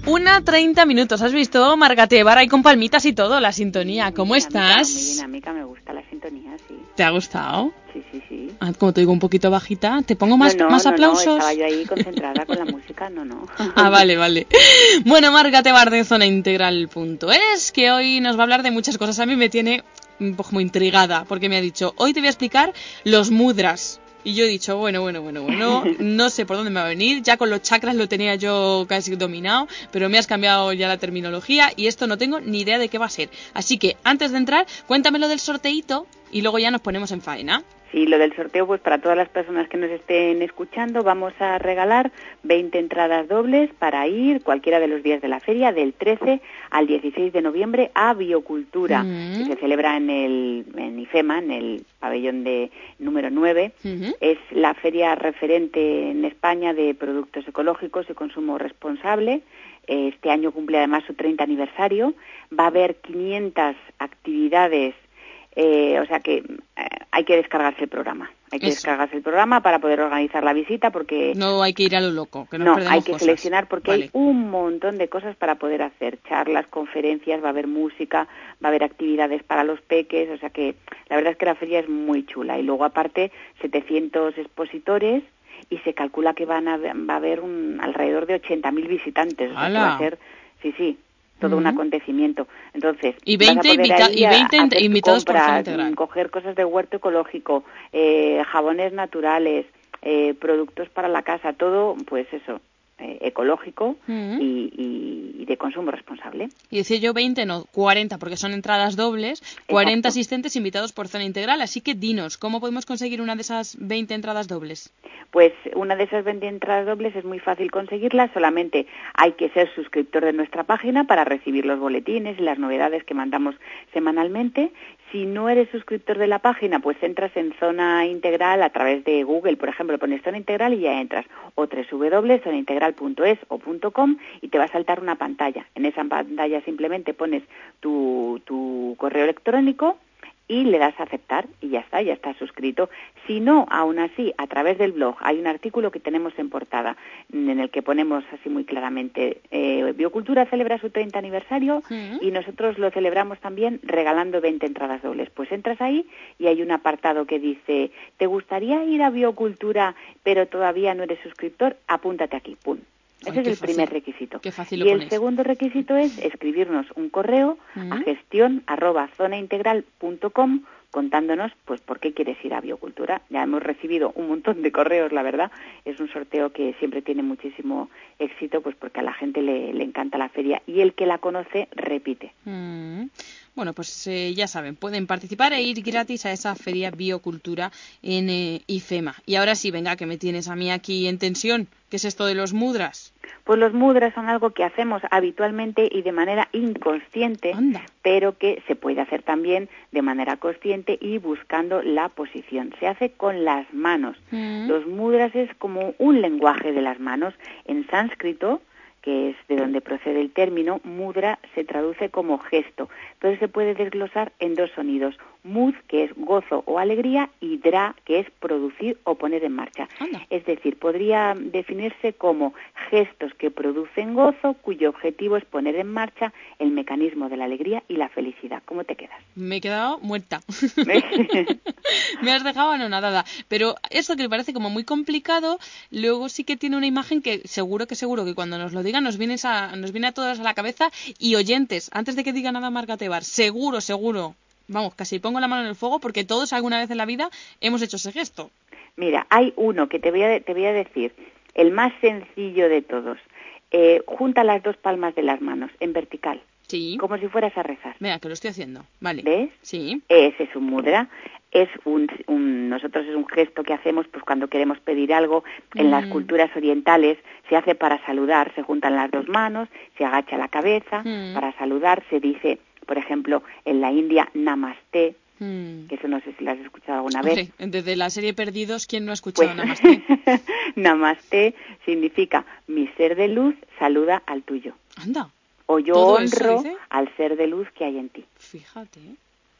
Una 30 minutos, ¿has visto? Margate Barra y con palmitas y todo, la sintonía. ¿Cómo estás? Muy dinámica, me gusta la sintonía, sí. ¿Te ha gustado? Sí, sí, sí. Ah, como te digo, un poquito bajita. ¿Te pongo más, no, no, más no, aplausos? No, estaba yo ahí concentrada con la música, no, no. Ah, vale, vale. Bueno, Margate Bar de zonaintegral.es, que hoy nos va a hablar de muchas cosas. A mí me tiene como intrigada, porque me ha dicho, hoy te voy a explicar los mudras. Y yo he dicho, bueno, bueno, bueno, bueno, no sé por dónde me va a venir, ya con los chakras lo tenía yo casi dominado, pero me has cambiado ya la terminología y esto no tengo ni idea de qué va a ser. Así que antes de entrar, cuéntamelo del sorteíto y luego ya nos ponemos en faena. Sí, lo del sorteo, pues para todas las personas que nos estén escuchando, vamos a regalar 20 entradas dobles para ir cualquiera de los días de la feria, del 13 al 16 de noviembre, a Biocultura, Mm. que se celebra en el en IFEMA, en el pabellón de número 9. Es la feria referente en España de productos ecológicos y consumo responsable. Este año cumple además su 30 aniversario. Va a haber 500 actividades eh, o sea que eh, hay que descargarse el programa. Hay que Eso. descargarse el programa para poder organizar la visita porque No hay que ir a lo loco, que no, no, perdemos hay que cosas. seleccionar porque Vale. hay un montón de cosas para poder hacer. Charlas, conferencias, va a haber música, va a haber actividades para los peques, o sea que la verdad es que la feria es muy chula. Y luego aparte 700 expositores y se calcula que van a, va a haber un, alrededor de 80.000 visitantes. O sea va a ser, sí, sí, todo un acontecimiento. Entonces, Y vas a 20 poder y a- 20 a hacer tu invitados por compras, mm, coger cosas de huerto ecológico, eh, jabones naturales, eh, productos para la casa, todo, pues eso, eh, ecológico y, y- y de consumo responsable. Y decía yo 20, no, 40, porque son entradas dobles, 40 asistentes invitados por zona integral. Así que dinos, ¿cómo podemos conseguir una de esas 20 entradas dobles? Pues una de esas 20 entradas dobles es muy fácil conseguirlas, solamente hay que ser suscriptor de nuestra página para recibir los boletines y las novedades que mandamos semanalmente. Si no eres suscriptor de la página, pues entras en zona integral a través de Google, por ejemplo, pones zona integral y ya entras, o www.zonaintegral.es o .com y te va a saltar una pantalla. En esa pantalla simplemente pones tu, tu correo electrónico y le das a aceptar y ya está, ya está suscrito. Si no, aún así, a través del blog hay un artículo que tenemos en portada en el que ponemos así muy claramente eh, Biocultura celebra su 30 aniversario y nosotros lo celebramos también regalando 20 entradas dobles. Pues entras ahí y hay un apartado que dice ¿te gustaría ir a Biocultura pero todavía no eres suscriptor? Apúntate aquí, pum. Ese es el primer requisito. y el segundo requisito es escribirnos un correo a gestión arroba zonaintegral.com contándonos pues por qué quieres ir a biocultura. Ya hemos recibido un montón de correos, la verdad. Es un sorteo que siempre tiene muchísimo éxito pues porque a la gente le, encanta la feria y el que la conoce repite. Mm. Bueno, pues eh, ya saben, pueden participar e ir gratis a esa feria biocultura en eh, IFEMA. Y ahora sí, venga, que me tienes a mí aquí en tensión. ¿Qué es esto de los mudras? Pues los mudras son algo que hacemos habitualmente y de manera inconsciente, pero que se puede hacer también de manera consciente y buscando la posición. Se hace con las manos. Mm. Los mudras es como un lenguaje de las manos. En sánscrito que es de donde procede el término, mudra se traduce como gesto, pero se puede desglosar en dos sonidos, mud, que es gozo o alegría, y dra, que es producir o poner en marcha. Es decir, podría definirse como gestos que producen gozo, cuyo objetivo es poner en marcha el mecanismo de la alegría y la felicidad. ¿Cómo te quedas? Me he quedado muerta. me has dejado anonadada. Pero eso que me parece como muy complicado, luego sí que tiene una imagen que seguro que seguro que cuando nos lo digan nos viene a, nos viene a todos a la cabeza y oyentes, antes de que diga nada Marga Tebar, seguro, seguro vamos, casi pongo la mano en el fuego porque todos alguna vez en la vida hemos hecho ese gesto. Mira, hay uno que te voy a, te voy a decir, el más sencillo de todos. Eh, junta las dos palmas de las manos en vertical. Sí. Como si fueras a rezar. Mira, que lo estoy haciendo. Vale. ¿Ves? Sí. Ese es un mudra. Es un, nosotros es un gesto que hacemos pues cuando queremos pedir algo. En las mm. culturas orientales se hace para saludar. Se juntan las dos manos, se agacha la cabeza. Mm. Para saludar se dice por ejemplo, en la India, Namaste, hmm. que eso no sé si lo has escuchado alguna vez. desde la serie Perdidos, ¿quién no ha escuchado pues, Namaste? namaste significa mi ser de luz saluda al tuyo. Anda. O yo honro al ser de luz que hay en ti. Fíjate.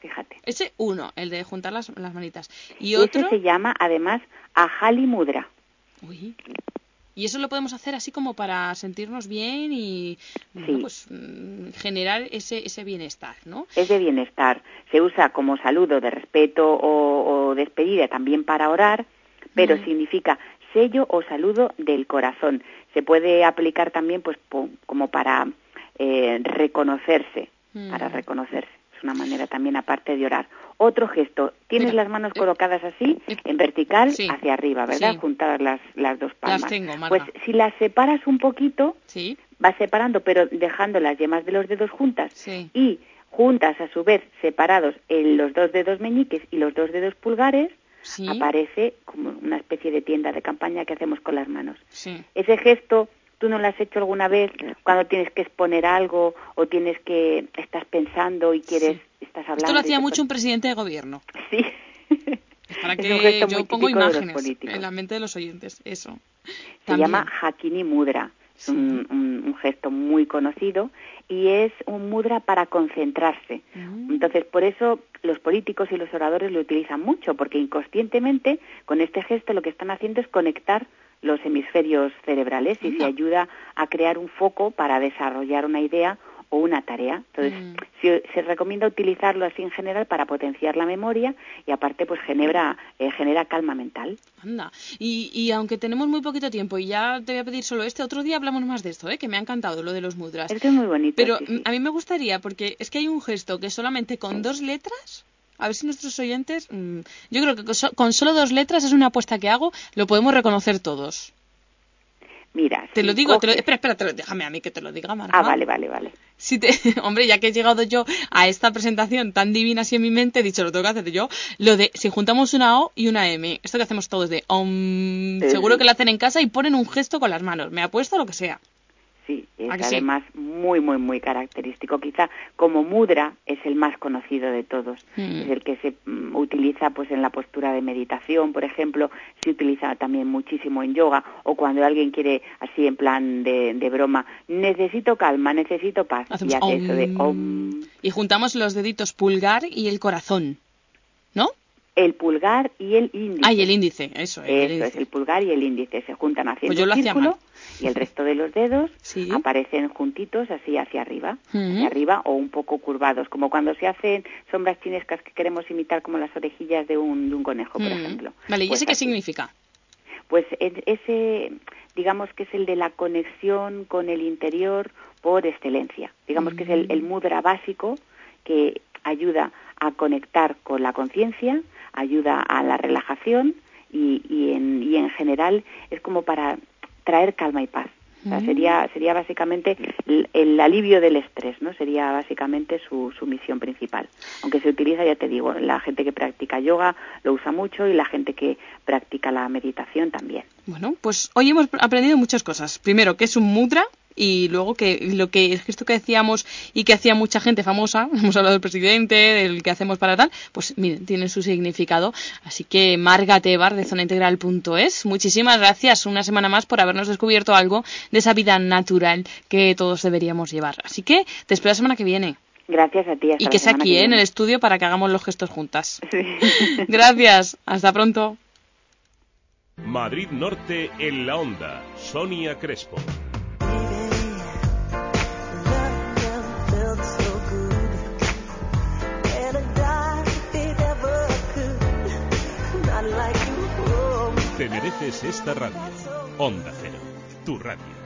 Fíjate. Ese uno, el de juntar las, las manitas. Y otro. Ese se llama además Ahali Mudra. Uy. Y eso lo podemos hacer así como para sentirnos bien y pues, mm, generar ese, ese bienestar, ¿no? Ese bienestar. Se usa como saludo de respeto o, despedida también para orar, pero significa sello o saludo del corazón. Se puede aplicar también pues como para eh, reconocerse, para reconocerse. Una manera también aparte de orar. Otro gesto, tienes las manos colocadas así, en vertical, hacia arriba, ¿verdad? Juntadas las, las dos palmas. pues si las separas un poquito, vas separando, pero dejando las yemas de los dedos juntas. Y juntas a su vez separados en los dos dedos meñiques y los dos dedos pulgares, aparece como una especie de tienda de campaña que hacemos con las manos. Ese gesto ¿Tú no lo has hecho alguna vez cuando tienes que exponer algo o tienes que estás pensando y quieres estás hablando? Esto lo hacía mucho un presidente de gobierno. Sí. Para que yo pongo imágenes en la mente de los oyentes, eso. Se llama Hakini Mudra. Es un, gesto muy conocido y es un mudra para concentrarse. Mm. Entonces, por eso los políticos y los oradores lo utilizan mucho, porque inconscientemente con este gesto lo que están haciendo es conectar los hemisferios cerebrales y se ayuda a crear un foco para desarrollar una idea o una tarea. Entonces, mm. se, recomienda utilizarlo así en general para potenciar la memoria y aparte pues genera, eh, genera calma mental. Anda, y, y, aunque tenemos muy poquito tiempo y ya te voy a pedir solo este, otro día hablamos más de esto, ¿eh? que me ha encantado lo de los mudras. es muy bonito. Pero a mí me gustaría, porque es que hay un gesto que solamente con dos letras a ver si nuestros oyentes, mm, yo creo que con solo dos letras es una apuesta que hago, lo podemos reconocer todos. Mira, te lo digo, espera, espera, déjame a mí que te lo diga, Marta. Ah, vale, vale, vale. Si te, hombre, ya que he llegado yo a esta presentación tan divina así en mi mente, he dicho, lo tengo que hacer yo, lo de si juntamos una O y una M, esto que hacemos todos de om, seguro que lo hacen en casa y ponen un gesto con las manos, me apuesto lo que sea sí, es además muy, muy, muy característico. Quizá como mudra es el más conocido de todos. Mm. Es el que se mm, utiliza pues en la postura de meditación, por ejemplo, se utiliza también muchísimo en yoga o cuando alguien quiere así en plan de, broma, necesito calma, necesito paz y hace eso de om. Y juntamos los deditos pulgar y el corazón. ¿no? El pulgar y el índice. Ah, y el índice, eso. El Eso es, el pulgar y el índice se juntan haciendo Pues un círculo y el resto de los dedos Sí. aparecen juntitos así hacia arriba, hacia arriba o un poco curvados, como cuando se hacen sombras chinescas que queremos imitar como las orejillas de un, de un conejo, por Mm. ejemplo. Vale, ¿y Pues ese qué así. significa? Pues ese, digamos que es el de la conexión con el interior por excelencia. Digamos que es el, el mudra básico que ayuda a conectar con la conciencia, ayuda a la relajación y, y, en, y en general es como para traer calma y paz. O sea, Mm. sería, sería básicamente el, el alivio del estrés, ¿no? Sería básicamente su, su misión principal. Aunque se utiliza, ya te digo, la gente que practica yoga lo usa mucho y la gente que practica la meditación también. Bueno, pues hoy hemos aprendido muchas cosas. Primero, que es un mudra y luego que lo que el gesto que decíamos y que hacía mucha gente famosa, hemos hablado del presidente, del que hacemos para tal, pues miren, tiene su significado. Así que Marga Tebar de zonaintegral.es, muchísimas gracias una semana más por habernos descubierto algo de esa vida natural que todos deberíamos llevar. Así que te espero la semana que viene. Gracias a ti. hasta Y que sea semana aquí, ¿eh? en el estudio, para que hagamos los gestos juntas. Gracias, hasta pronto. Madrid Norte en la onda. Sonia Crespo. Mereces esta radio. Onda Cero, tu radio.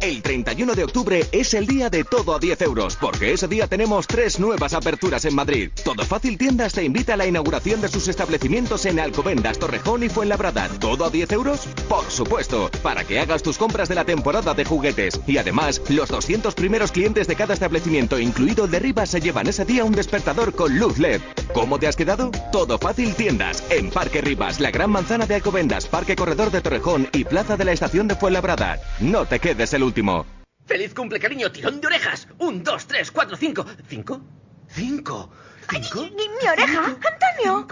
El 31 de octubre es el día de todo a 10 euros, porque ese día tenemos tres nuevas aperturas en Madrid. Todo Fácil Tiendas te invita a la inauguración de sus establecimientos en Alcobendas, Torrejón y Fuenlabrada. ¿Todo a 10 euros? Por supuesto, para que hagas tus compras de la temporada de juguetes. Y además, los 200 primeros clientes de cada establecimiento, incluido el de Rivas, se llevan ese día un despertador con luz LED. ¿Cómo te has quedado? Todo Fácil Tiendas, en Parque Rivas, la Gran Manzana de Alcobendas, Parque Corredor de Torrejón y Plaza de la Estación de Fuenlabrada. No te quedes el último. ¡Feliz cumple, cariño! ¡Tirón de orejas! Un, dos, tres, cuatro, cinco. ¿Cinco? ¿Cinco? ¿Cinco? Mi oreja, Antonio.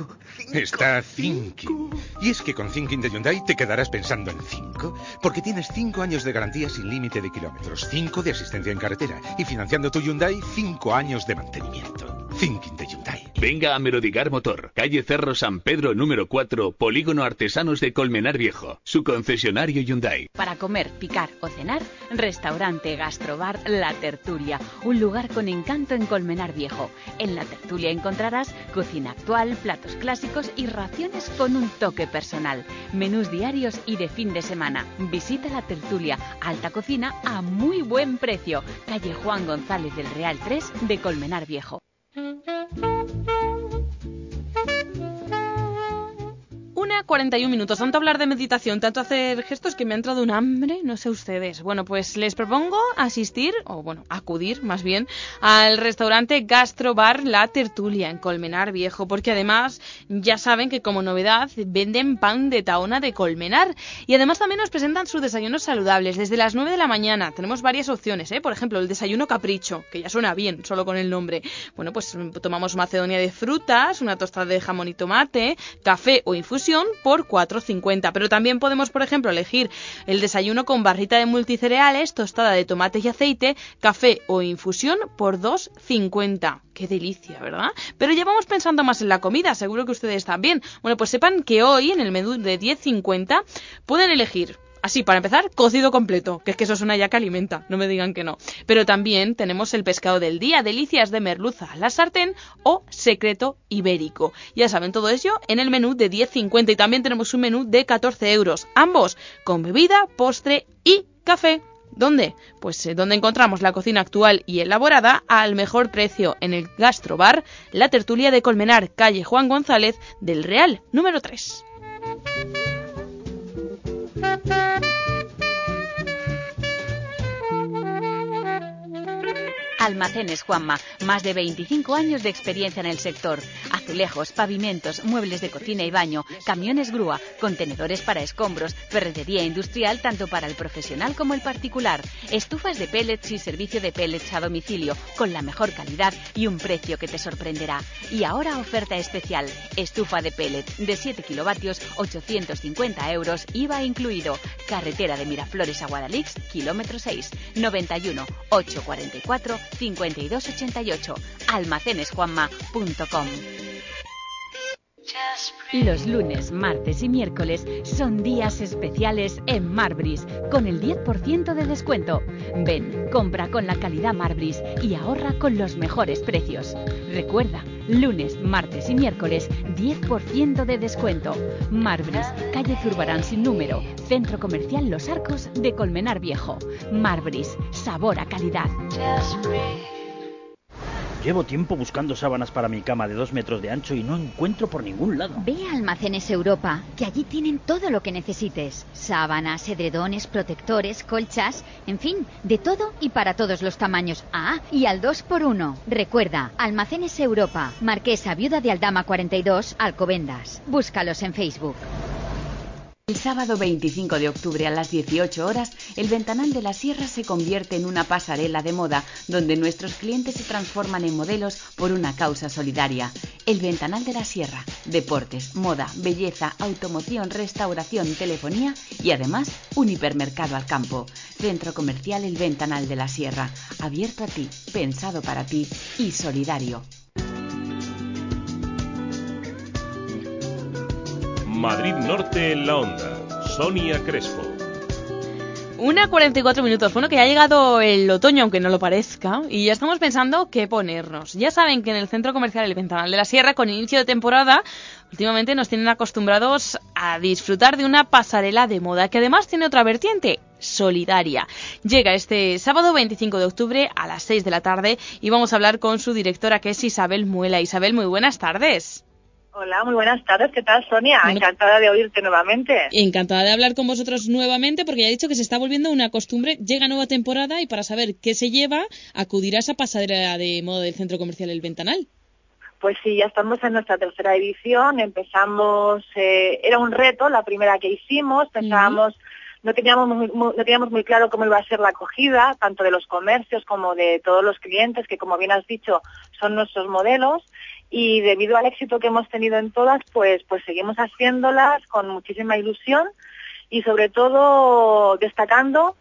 Está Thinking. Y es que con Thinking de Hyundai te quedarás pensando en 5, porque tienes 5 años de garantía sin límite de kilómetros, 5 de asistencia en carretera y financiando tu Hyundai 5 años de mantenimiento. Thinking de Hyundai. Venga a Merodigar Motor, calle Cerro San Pedro número 4, Polígono Artesanos de Colmenar Viejo, su concesionario Hyundai. Para comer, picar o cenar, restaurante Gastrobar La Tertulia, un lugar con encanto en Colmenar Viejo. En La Tertulia encontrarás cocina actual, platos clásicos y raciones con un toque personal, menús diarios y de fin de semana. Visita La Tertulia, alta cocina a muy buen precio, calle Juan González del Real 3 de Colmenar Viejo. 41 minutos. Tanto hablar de meditación, tanto hacer gestos que me ha entrado un hambre, no sé ustedes. Bueno, pues les propongo asistir, o bueno, acudir más bien, al restaurante Gastrobar La Tertulia en Colmenar Viejo, porque además ya saben que como novedad venden pan de taona de Colmenar y además también nos presentan sus desayunos saludables desde las 9 de la mañana. Tenemos varias opciones, ¿eh? Por ejemplo, el desayuno capricho, que ya suena bien solo con el nombre. Bueno, pues tomamos macedonia de frutas, una tostada de jamón y tomate, café o infusión por 4.50. Pero también podemos, por ejemplo, elegir el desayuno con barrita de multicereales, tostada de tomate y aceite, café o infusión por 2.50. Qué delicia, ¿verdad? Pero ya vamos pensando más en la comida, seguro que ustedes también. Bueno, pues sepan que hoy en el menú de 10.50 pueden elegir Así, para empezar, cocido completo, que es que eso es una ya que alimenta, no me digan que no. Pero también tenemos el pescado del día, delicias de merluza a la sartén o secreto ibérico. Ya saben todo ello en el menú de 10.50 y también tenemos un menú de 14 euros, ambos con bebida, postre y café. ¿Dónde? Pues eh, donde encontramos la cocina actual y elaborada al mejor precio en el Gastrobar, la tertulia de Colmenar, calle Juan González del Real, número 3. Thank you. Almacenes Juanma, más de 25 años de experiencia en el sector. Azulejos, pavimentos, muebles de cocina y baño, camiones grúa, contenedores para escombros, ferretería industrial tanto para el profesional como el particular, estufas de pellets y servicio de pellets a domicilio con la mejor calidad y un precio que te sorprenderá. Y ahora oferta especial, estufa de pellets de 7 kilovatios, 850 euros, IVA incluido. Carretera de Miraflores a Guadalix, kilómetro 6, 91 844 5288. Almacenesjuanma.com. Los lunes, martes y miércoles son días especiales en Marbris con el 10% de descuento. Ven, compra con la calidad Marbris y ahorra con los mejores precios. Recuerda, lunes, martes y miércoles 10% de descuento. Marbris, calle Zurbarán sin número, Centro Comercial Los Arcos de Colmenar Viejo. Marbris, sabor a calidad. Llevo tiempo buscando sábanas para mi cama de dos metros de ancho y no encuentro por ningún lado. Ve a Almacenes Europa, que allí tienen todo lo que necesites. Sábanas, edredones, protectores, colchas, en fin, de todo y para todos los tamaños. Ah, y al 2 por 1 Recuerda, Almacenes Europa, Marquesa Viuda de Aldama 42, Alcobendas. Búscalos en Facebook. El sábado 25 de octubre a las 18 horas, el Ventanal de la Sierra se convierte en una pasarela de moda donde nuestros clientes se transforman en modelos por una causa solidaria. El Ventanal de la Sierra, deportes, moda, belleza, automoción, restauración, telefonía y además un hipermercado al campo. Centro Comercial El Ventanal de la Sierra, abierto a ti, pensado para ti y solidario. Madrid Norte en la onda. Sonia Crespo. Una 44 minutos. Bueno, que ya ha llegado el otoño, aunque no lo parezca, y ya estamos pensando qué ponernos. Ya saben que en el centro comercial El Ventanal de la Sierra, con inicio de temporada, últimamente nos tienen acostumbrados a disfrutar de una pasarela de moda, que además tiene otra vertiente, solidaria. Llega este sábado 25 de octubre a las 6 de la tarde y vamos a hablar con su directora, que es Isabel Muela. Isabel, muy buenas tardes. Hola, muy buenas tardes. ¿Qué tal, Sonia? Encantada de oírte nuevamente. Encantada de hablar con vosotros nuevamente porque ya he dicho que se está volviendo una costumbre. Llega nueva temporada y para saber qué se lleva, acudirás a pasarela de moda del Centro Comercial El Ventanal. Pues sí, ya estamos en nuestra tercera edición. Empezamos, eh, era un reto la primera que hicimos. Pensábamos, no teníamos muy, muy- no teníamos muy claro cómo iba a ser la acogida, tanto de los comercios como de todos los clientes, que como bien has dicho, son nuestros modelos. Y debido al éxito que hemos tenido en todas, pues, pues seguimos haciéndolas con muchísima ilusión y sobre todo destacando,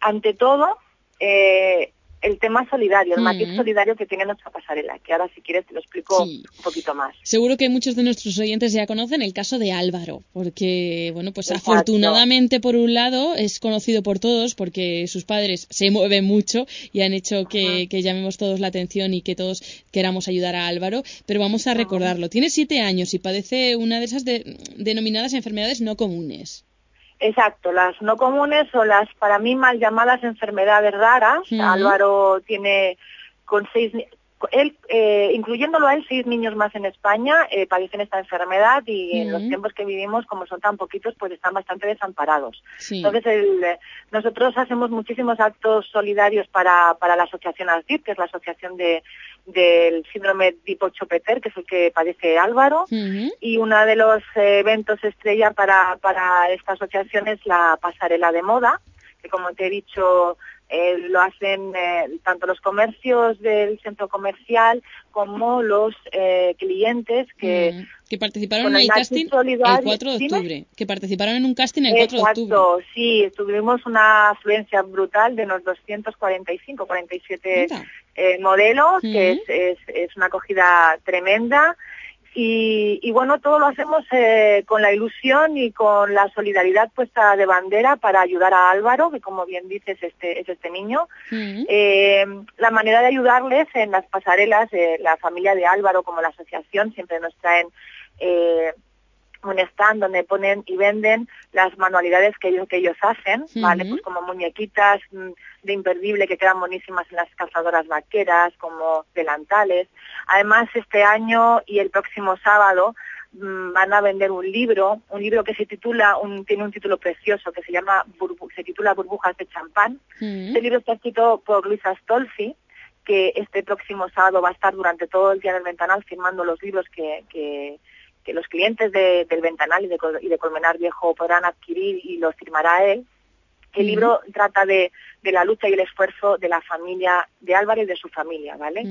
ante todo, eh, el tema solidario, el matiz Mm. solidario que tiene nuestra pasarela, que ahora si quieres te lo explico un poquito más. Seguro que muchos de nuestros oyentes ya conocen el caso de Álvaro, porque, bueno, pues Exacto. afortunadamente por un lado es conocido por todos porque sus padres se mueven mucho y han hecho que, que llamemos todos la atención y que todos queramos ayudar a Álvaro, pero vamos a recordarlo. Tiene siete años y padece una de esas de- denominadas enfermedades no comunes. Exacto, las no comunes o las para mí mal llamadas enfermedades raras. Álvaro tiene con seis, él, eh, incluyéndolo a él, seis niños más en España eh, padecen esta enfermedad y en los tiempos que vivimos, como son tan poquitos, pues están bastante desamparados. Sí. Entonces, el, eh, nosotros hacemos muchísimos actos solidarios para, para la asociación ASDIP, que es la asociación de, del síndrome tipo Chopeter, que es el que padece Álvaro y uno de los eventos estrella para, para esta asociación es la pasarela de moda, que como te he dicho eh, lo hacen eh, tanto los comercios del centro comercial como los eh, clientes que Mm, que participaron en el casting el 4 de Dime. octubre. Que participaron en un casting el 4 de octubre. Exacto, sí, tuvimos una afluencia brutal de unos 245, 47 Anda. eh, modelos, que Ujú. es, es, es una acogida tremenda. Y, y bueno, todo lo hacemos eh, con la ilusión y con la solidaridad puesta de bandera para ayudar a Álvaro, que como bien dices este, es este niño. Eh, la manera de ayudarles en las pasarelas, eh, la familia de Álvaro como la asociación siempre nos traen eh, un stand donde ponen y venden las manualidades que ellos, que ellos hacen, ¿vale? Pues como muñequitas mm, de imperdible que quedan buenísimas en las calzadoras vaqueras, como delantales. Además, este año y el próximo sábado mm, van a vender un libro, un libro que se titula, un, tiene un título precioso que se llama, Burbu- se titula Burbujas de champán. Este libro está escrito por Luisa Stolfi, que este próximo sábado va a estar durante todo el día en el Ventanal firmando los libros que, que, que los clientes de- del Ventanal y de, y de Colmenar Viejo podrán adquirir y los firmará él. El libro trata de, de la lucha y el esfuerzo de la familia de Álvaro y de su familia, ¿vale?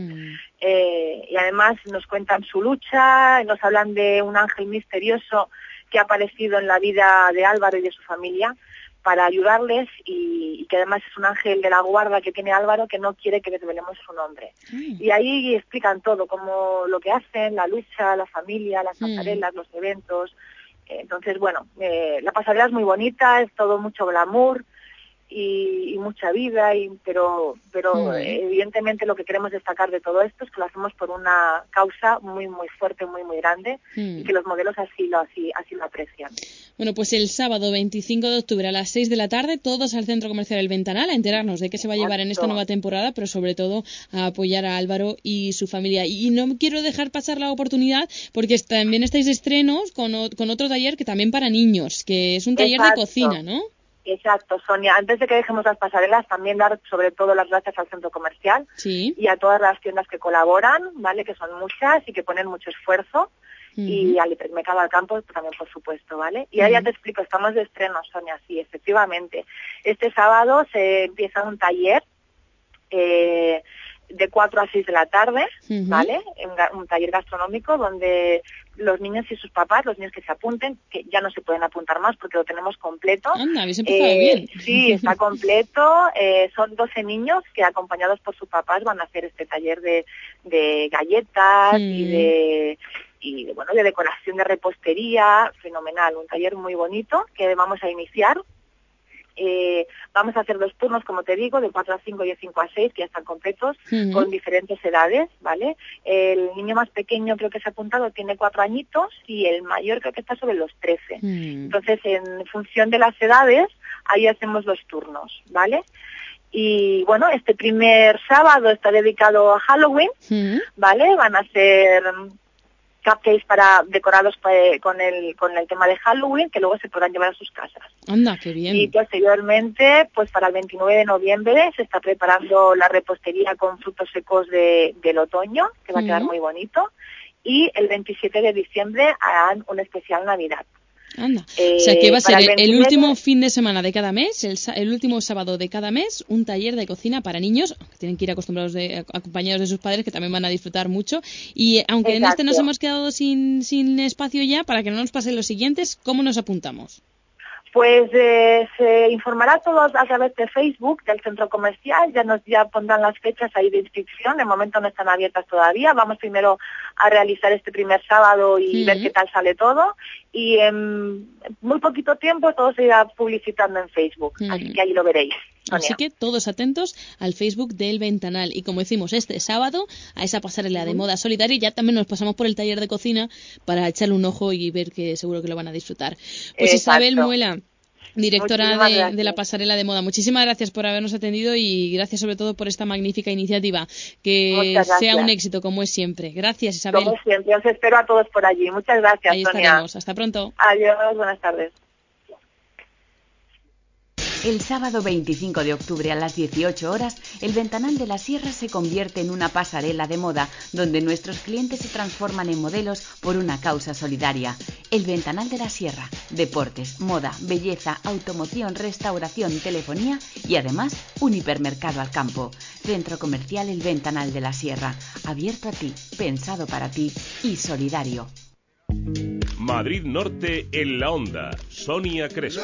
Eh, y además nos cuentan su lucha, nos hablan de un ángel misterioso que ha aparecido en la vida de Álvaro y de su familia para ayudarles y, que además es un ángel de la guarda que tiene Álvaro que no quiere que desvelemos su nombre. Y ahí explican todo, como lo que hacen, la lucha, la familia, las pasarelas, los eventos. Entonces, bueno, eh, la pasarela es muy bonita, es todo mucho glamour, y, mucha vida, y, pero, pero evidentemente lo que queremos destacar de todo esto es que lo hacemos por una causa muy, muy fuerte, muy, muy grande y que los modelos así lo, así, así lo aprecian. Bueno, pues el sábado 25 de octubre a las 6 de la tarde, todos al Centro Comercial El Ventanal a enterarnos de qué se va a llevar en esta nueva temporada, pero sobre todo a apoyar a Álvaro y su familia. Y no quiero dejar pasar la oportunidad porque también estáis de estrenos con, con otro taller que también para niños, que es un taller de cocina, ¿no? Exacto, Sonia. Antes de que dejemos las pasarelas, también dar sobre todo las gracias al centro comercial y a todas las tiendas que colaboran, ¿vale? Que son muchas y que ponen mucho esfuerzo. Y al hipermercado al campo también, por supuesto, ¿vale? Y ahora ya te explico, estamos de estreno, Sonia, sí, efectivamente. Este sábado se empieza un taller eh, de 4 a 6 de la tarde, ¿vale? Un, un, taller gastronómico donde los niños y sus papás, los niños que se apunten, que ya no se pueden apuntar más porque lo tenemos completo. Anda, habéis empezado eh, bien. Sí, está completo. Eh, son 12 niños que acompañados por sus papás van a hacer este taller de, de galletas y mm. de y bueno de decoración de repostería fenomenal un taller muy bonito que vamos a iniciar eh, vamos a hacer dos turnos, como te digo, de 4 a 5 y de 5 a 6, que ya están completos, con diferentes edades, ¿vale? El niño más pequeño creo que se ha apuntado tiene 4 añitos y el mayor creo que está sobre los 13. Mm. Entonces, en función de las edades, ahí hacemos los turnos, ¿vale? Y bueno, este primer sábado está dedicado a Halloween, ¿vale? Van a ser cupcakes para decorados con el con el tema de Halloween que luego se podrán llevar a sus casas. Anda, qué bien. Y posteriormente, pues para el 29 de noviembre se está preparando la repostería con frutos secos de, del otoño, que va a quedar muy bonito. Y el 27 de diciembre harán un especial Navidad. Anda. o sea que va a ser el, último fin de semana de cada mes, el, último sábado de cada mes, un taller de cocina para niños, que tienen que ir acostumbrados de, acompañados de sus padres, que también van a disfrutar mucho. Y aunque en este nos hemos quedado sin, sin espacio ya, para que no nos pasen los siguientes, ¿cómo nos apuntamos? Pues eh, se informará todo a través de Facebook del centro comercial, ya nos ya pondrán las fechas ahí de inscripción, de momento no están abiertas todavía, vamos primero a realizar este primer sábado y ver qué tal sale todo y en muy poquito tiempo todo se irá publicitando en Facebook, así que ahí lo veréis. Así que todos atentos al Facebook del Ventanal. Y como decimos, este sábado a esa pasarela de moda solidaria ya también nos pasamos por el taller de cocina para echarle un ojo y ver que seguro que lo van a disfrutar. Pues Isabel Muela, directora de, la pasarela de moda. Muchísimas gracias por habernos atendido y gracias sobre todo por esta magnífica iniciativa. Que sea un éxito como es siempre. Gracias, Isabel. Como siempre, os espero a todos por allí. Muchas gracias, Ahí estaremos. Hasta pronto. Adiós, buenas tardes. El sábado 25 de octubre a las 18 horas, el Ventanal de la Sierra se convierte en una pasarela de moda donde nuestros clientes se transforman en modelos por una causa solidaria. El Ventanal de la Sierra, deportes, moda, belleza, automoción, restauración, telefonía y además un hipermercado al campo. Centro Comercial El Ventanal de la Sierra, abierto a ti, pensado para ti y solidario. Madrid Norte en la onda. Sonia Crespo.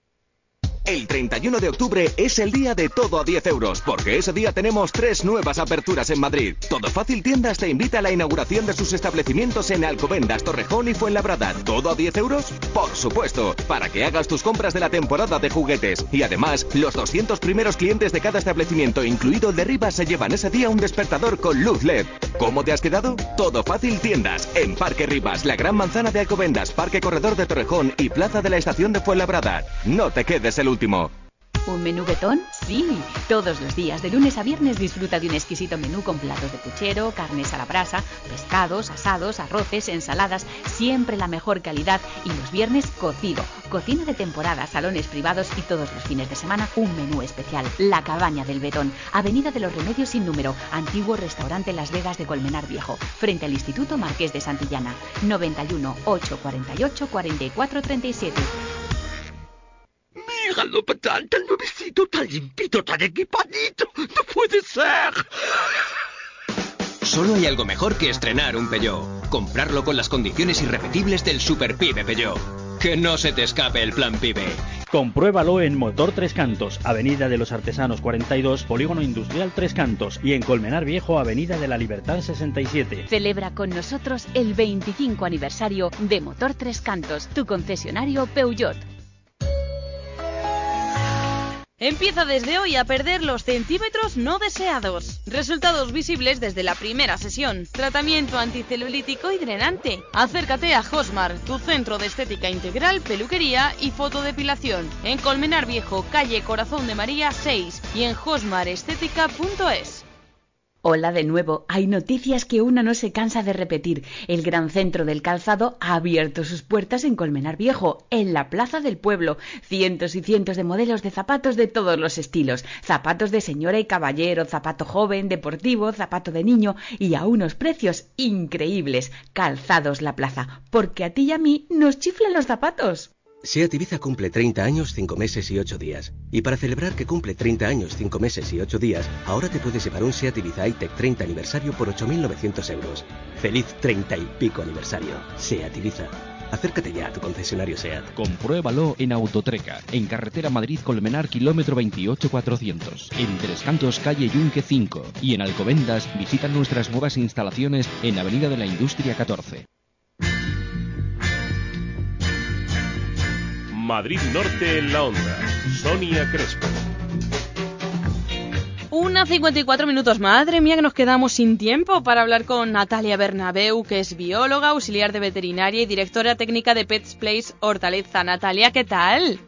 El 31 de octubre es el día de todo a 10 euros, porque ese día tenemos tres nuevas aperturas en Madrid. Todo Fácil Tiendas te invita a la inauguración de sus establecimientos en Alcobendas, Torrejón y Fuenlabrada. ¿Todo a 10 euros? Por supuesto, para que hagas tus compras de la temporada de juguetes. Y además, los 200 primeros clientes de cada establecimiento, incluido el de Rivas, se llevan ese día un despertador con luz LED. ¿Cómo te has quedado? Todo Fácil Tiendas, en Parque Rivas, la Gran Manzana de Alcobendas, Parque Corredor de Torrejón y Plaza de la Estación de Fuenlabrada. No te quedes el ¿Un menú betón? Sí. Todos los días, de lunes a viernes, disfruta de un exquisito menú con platos de puchero, carnes a la brasa, pescados, asados, arroces, ensaladas, siempre la mejor calidad. Y los viernes, cocido. Cocina de temporada, salones privados y todos los fines de semana, un menú especial. La Cabaña del Betón, Avenida de los Remedios sin número, antiguo restaurante Las Vegas de Colmenar Viejo, frente al Instituto Marqués de Santillana. 91 848 44 37. Déjalo, tan, tan nuevecito, tan limpito, tan equipadito. No puede ser. Solo hay algo mejor que estrenar un Peugeot. Comprarlo con las condiciones irrepetibles del Super Pibe Peugeot. Que no se te escape el plan Pibe. Compruébalo en Motor Tres Cantos, Avenida de los Artesanos 42, Polígono Industrial Tres Cantos y en Colmenar Viejo, Avenida de la Libertad 67. Celebra con nosotros el 25 aniversario de Motor Tres Cantos, tu concesionario Peugeot. Empieza desde hoy a perder los centímetros no deseados. Resultados visibles desde la primera sesión. Tratamiento anticelulítico y drenante. Acércate a Josmar, tu centro de estética integral, peluquería y fotodepilación. En Colmenar Viejo, calle Corazón de María 6 y en josmarestética.es. Hola de nuevo. Hay noticias que uno no se cansa de repetir. El Gran Centro del Calzado ha abierto sus puertas en Colmenar Viejo, en la Plaza del Pueblo. Cientos y cientos de modelos de zapatos de todos los estilos. Zapatos de señora y caballero, zapato joven, deportivo, zapato de niño y a unos precios increíbles. Calzados la plaza, porque a ti y a mí nos chiflan los zapatos. SEAT Ibiza cumple 30 años, 5 meses y 8 días. Y para celebrar que cumple 30 años, 5 meses y 8 días, ahora te puedes llevar un SEAT Ibiza iTech 30 aniversario por 8.900 euros. ¡Feliz 30 y pico aniversario! SEAT Ibiza. Acércate ya a tu concesionario SEAT. Compruébalo en Autotreca, en carretera Madrid-Colmenar, kilómetro 28400, en Tres Cantos, calle Yunque 5 y en Alcobendas visita nuestras nuevas instalaciones en Avenida de la Industria 14. Madrid Norte en la onda. Sonia Crespo. Una 54 minutos. Madre mía que nos quedamos sin tiempo para hablar con Natalia Bernabeu, que es bióloga, auxiliar de veterinaria y directora técnica de Pets Place Hortaleza. Natalia, ¿qué tal?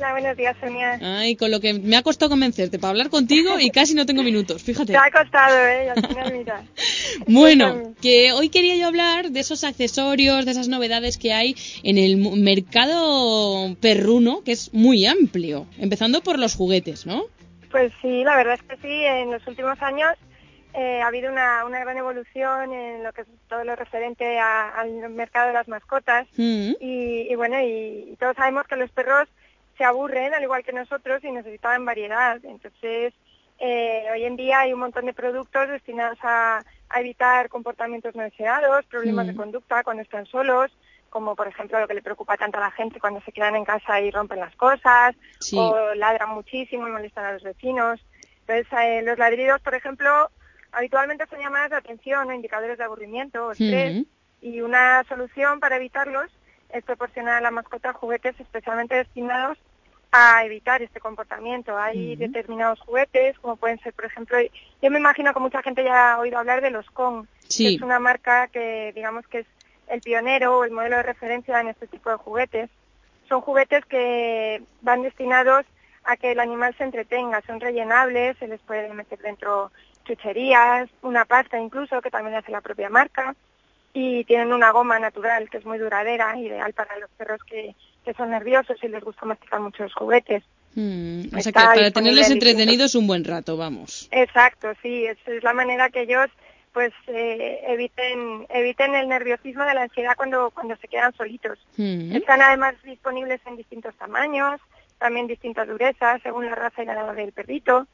Hola, buenos días, Sonia. Ay, con lo que me ha costado convencerte para hablar contigo y casi no tengo minutos, fíjate. Te ha costado, ¿eh? Y al final, mira. Bueno, que hoy quería yo hablar de esos accesorios, de esas novedades que hay en el mercado perruno, que es muy amplio, empezando por los juguetes, ¿no? Pues sí, la verdad es que sí, en los últimos años eh, ha habido una, una gran evolución en lo que es todo lo referente a- al mercado de las mascotas. Mm. Y, y bueno, y, y todos sabemos que los perros se aburren, al igual que nosotros, y necesitan variedad. Entonces, eh, hoy en día hay un montón de productos destinados a, a evitar comportamientos no deseados, problemas de Mm. conducta cuando están solos, como por ejemplo lo que le preocupa tanto a la gente cuando se quedan en casa y rompen las cosas, Sí. o ladran muchísimo y molestan a los vecinos. Entonces, eh, los ladridos, por ejemplo, habitualmente son llamadas de atención o indicadores de aburrimiento o estrés, Mm. y una solución para evitarlos es proporcionar a la mascota juguetes especialmente destinados a evitar este comportamiento. Hay determinados juguetes, como pueden ser, por ejemplo, yo me imagino que mucha gente ya ha oído hablar de los Kong, Sí. que es una marca que digamos que es el pionero o el modelo de referencia en este tipo de juguetes. Son juguetes que van destinados a que el animal se entretenga, son rellenables, se les puede meter dentro chucherías, una pasta incluso, que también hace la propia marca, y tienen una goma natural que es muy duradera, ideal para los perros que, que son nerviosos y les gusta masticar muchos juguetes. Mm, o sea que para tenerles entretenidos un buen rato, vamos. Exacto, sí, es, es la manera que ellos pues eh, eviten eviten el nerviosismo de la ansiedad cuando cuando se quedan solitos. Mm. Están además disponibles en distintos tamaños, también distintas durezas según la raza y la edad del perrito.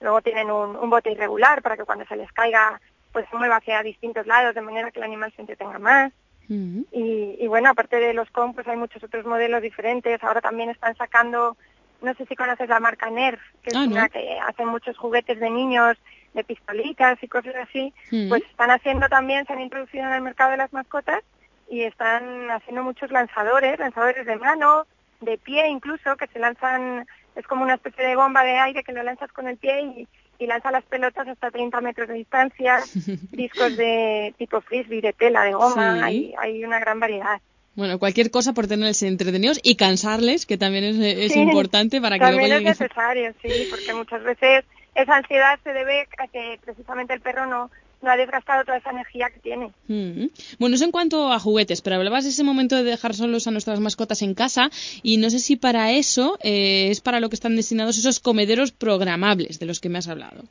Luego tienen un, un bote irregular para que cuando se les caiga pues se mueva hacia distintos lados de manera que el animal se entretenga más. Y, y bueno, aparte de los com, pues hay muchos otros modelos diferentes. Ahora también están sacando, no sé si conoces la marca Nerf, que es Ah, no. una que hace muchos juguetes de niños, de pistolitas y cosas así. Pues están haciendo también, se han introducido en el mercado de las mascotas y están haciendo muchos lanzadores, lanzadores de mano, de pie incluso, que se lanzan, es como una especie de bomba de aire que lo lanzas con el pie y, y lanza las pelotas hasta 30 metros de distancia, discos de tipo frisbee, de tela, de goma, Sí. hay, hay una gran variedad. Bueno, cualquier cosa por tenerles entretenidos y cansarles, que también es, es Sí, importante para que luego También es necesario, sí, porque muchas veces esa ansiedad se debe a que precisamente el perro no, no ha desgastado toda esa energía que tiene. Mm. Bueno, eso en cuanto a juguetes, pero hablabas de ese momento de dejar solos a nuestras mascotas en casa y no sé si para eso eh, es para lo que están destinados esos comederos programables de los que me has hablado.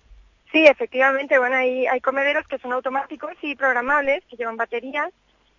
Sí, efectivamente, bueno, hay, hay comederos que son automáticos y programables, que llevan baterías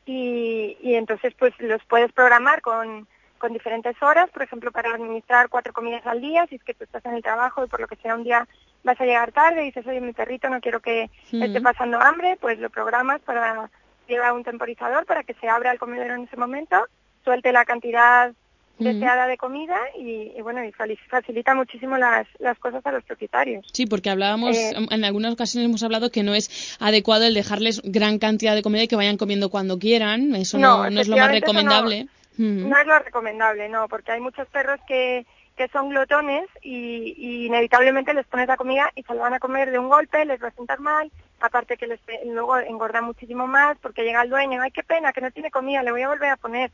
y, y entonces pues los puedes programar con, con diferentes horas, por ejemplo, para administrar cuatro comidas al día, si es que tú estás en el trabajo y por lo que sea un día vas a llegar tarde y dices, oye, mi perrito no quiero que esté pasando hambre, pues lo programas para llevar un temporizador para que se abra el comedero en ese momento, suelte la cantidad deseada de comida y, y bueno, y facilita muchísimo las, las cosas a los propietarios. Sí, porque hablábamos, Eh, en algunas ocasiones hemos hablado que no es adecuado el dejarles gran cantidad de comida y que vayan comiendo cuando quieran. Eso no, no es lo más no- recomendable. Mm. No es lo recomendable, no, porque hay muchos perros que, que son glotones y, y inevitablemente les pones la comida y se lo van a comer de un golpe, les va a sentar mal, aparte que les, luego engorda muchísimo más porque llega el dueño, ay qué pena que no tiene comida, le voy a volver a poner.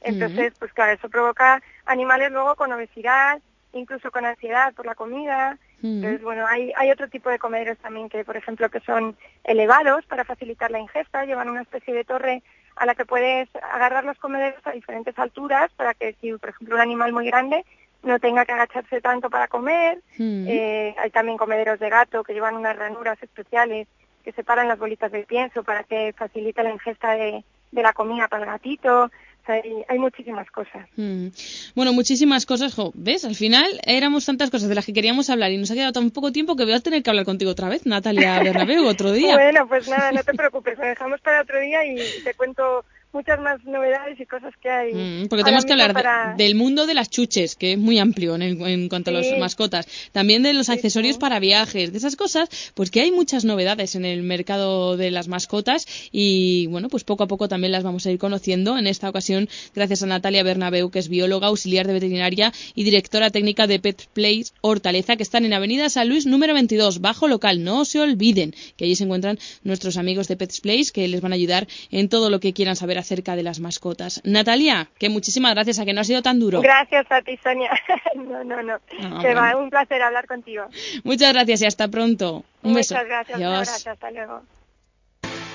Entonces, pues claro, eso provoca animales luego con obesidad, incluso con ansiedad por la comida. Entonces, bueno, hay, hay otro tipo de comederos también que, por ejemplo, que son elevados para facilitar la ingesta, llevan una especie de torre a la que puedes agarrar los comederos a diferentes alturas para que si, por ejemplo, un animal muy grande no tenga que agacharse tanto para comer. Mm. Eh, hay también comederos de gato que llevan unas ranuras especiales que separan las bolitas del pienso para que facilite la ingesta de, de la comida para el gatito. Hay, hay muchísimas cosas. Mm. Bueno, muchísimas cosas. Jo, ¿Ves? Al final éramos tantas cosas de las que queríamos hablar y nos ha quedado tan poco tiempo que voy a tener que hablar contigo otra vez, Natalia Bernabeu, otro día. Bueno, pues nada, no te preocupes, lo dejamos para otro día y te cuento muchas más novedades y cosas que hay. Mm, porque tenemos que hablar de- para- del mundo de las chuches, que es muy amplio en, cuanto a las mascotas. También de los accesorios para viajes, de esas cosas, pues que hay muchas novedades en el mercado de las mascotas y bueno, pues poco a poco también las vamos a ir conociendo. En esta ocasión, gracias a Natalia Bernabeu, que es bióloga, auxiliar de veterinaria y directora técnica de Pet Place Hortaleza, que están en Avenida San Luis número 22, bajo local. No se olviden que allí se encuentran nuestros amigos de Pets Place que les van a ayudar en todo lo que quieran saber acerca de las mascotas. Natalia, que muchísimas gracias a que no ha sido tan duro. Gracias a ti, Sonia. no, no, no. Ah, que va, un placer hablar contigo. Muchas gracias y hasta pronto. Un beso. Muchas gracias, un Adiós. abrazo, hasta luego.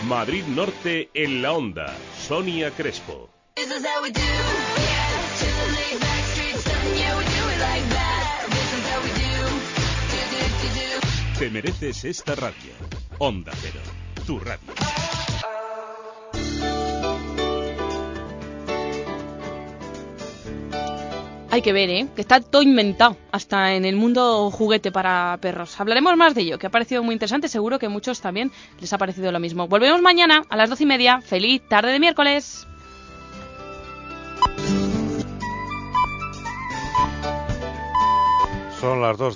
Madrid Norte en la onda. Sonia Crespo. Te mereces esta radio. Onda Cero, tu radio. Hay que ver, ¿eh? Que está todo inventado, hasta en el mundo juguete para perros. Hablaremos más de ello, que ha parecido muy interesante. Seguro que a muchos también les ha parecido lo mismo. Volvemos mañana a las doce y media. Feliz tarde de miércoles. Son las dos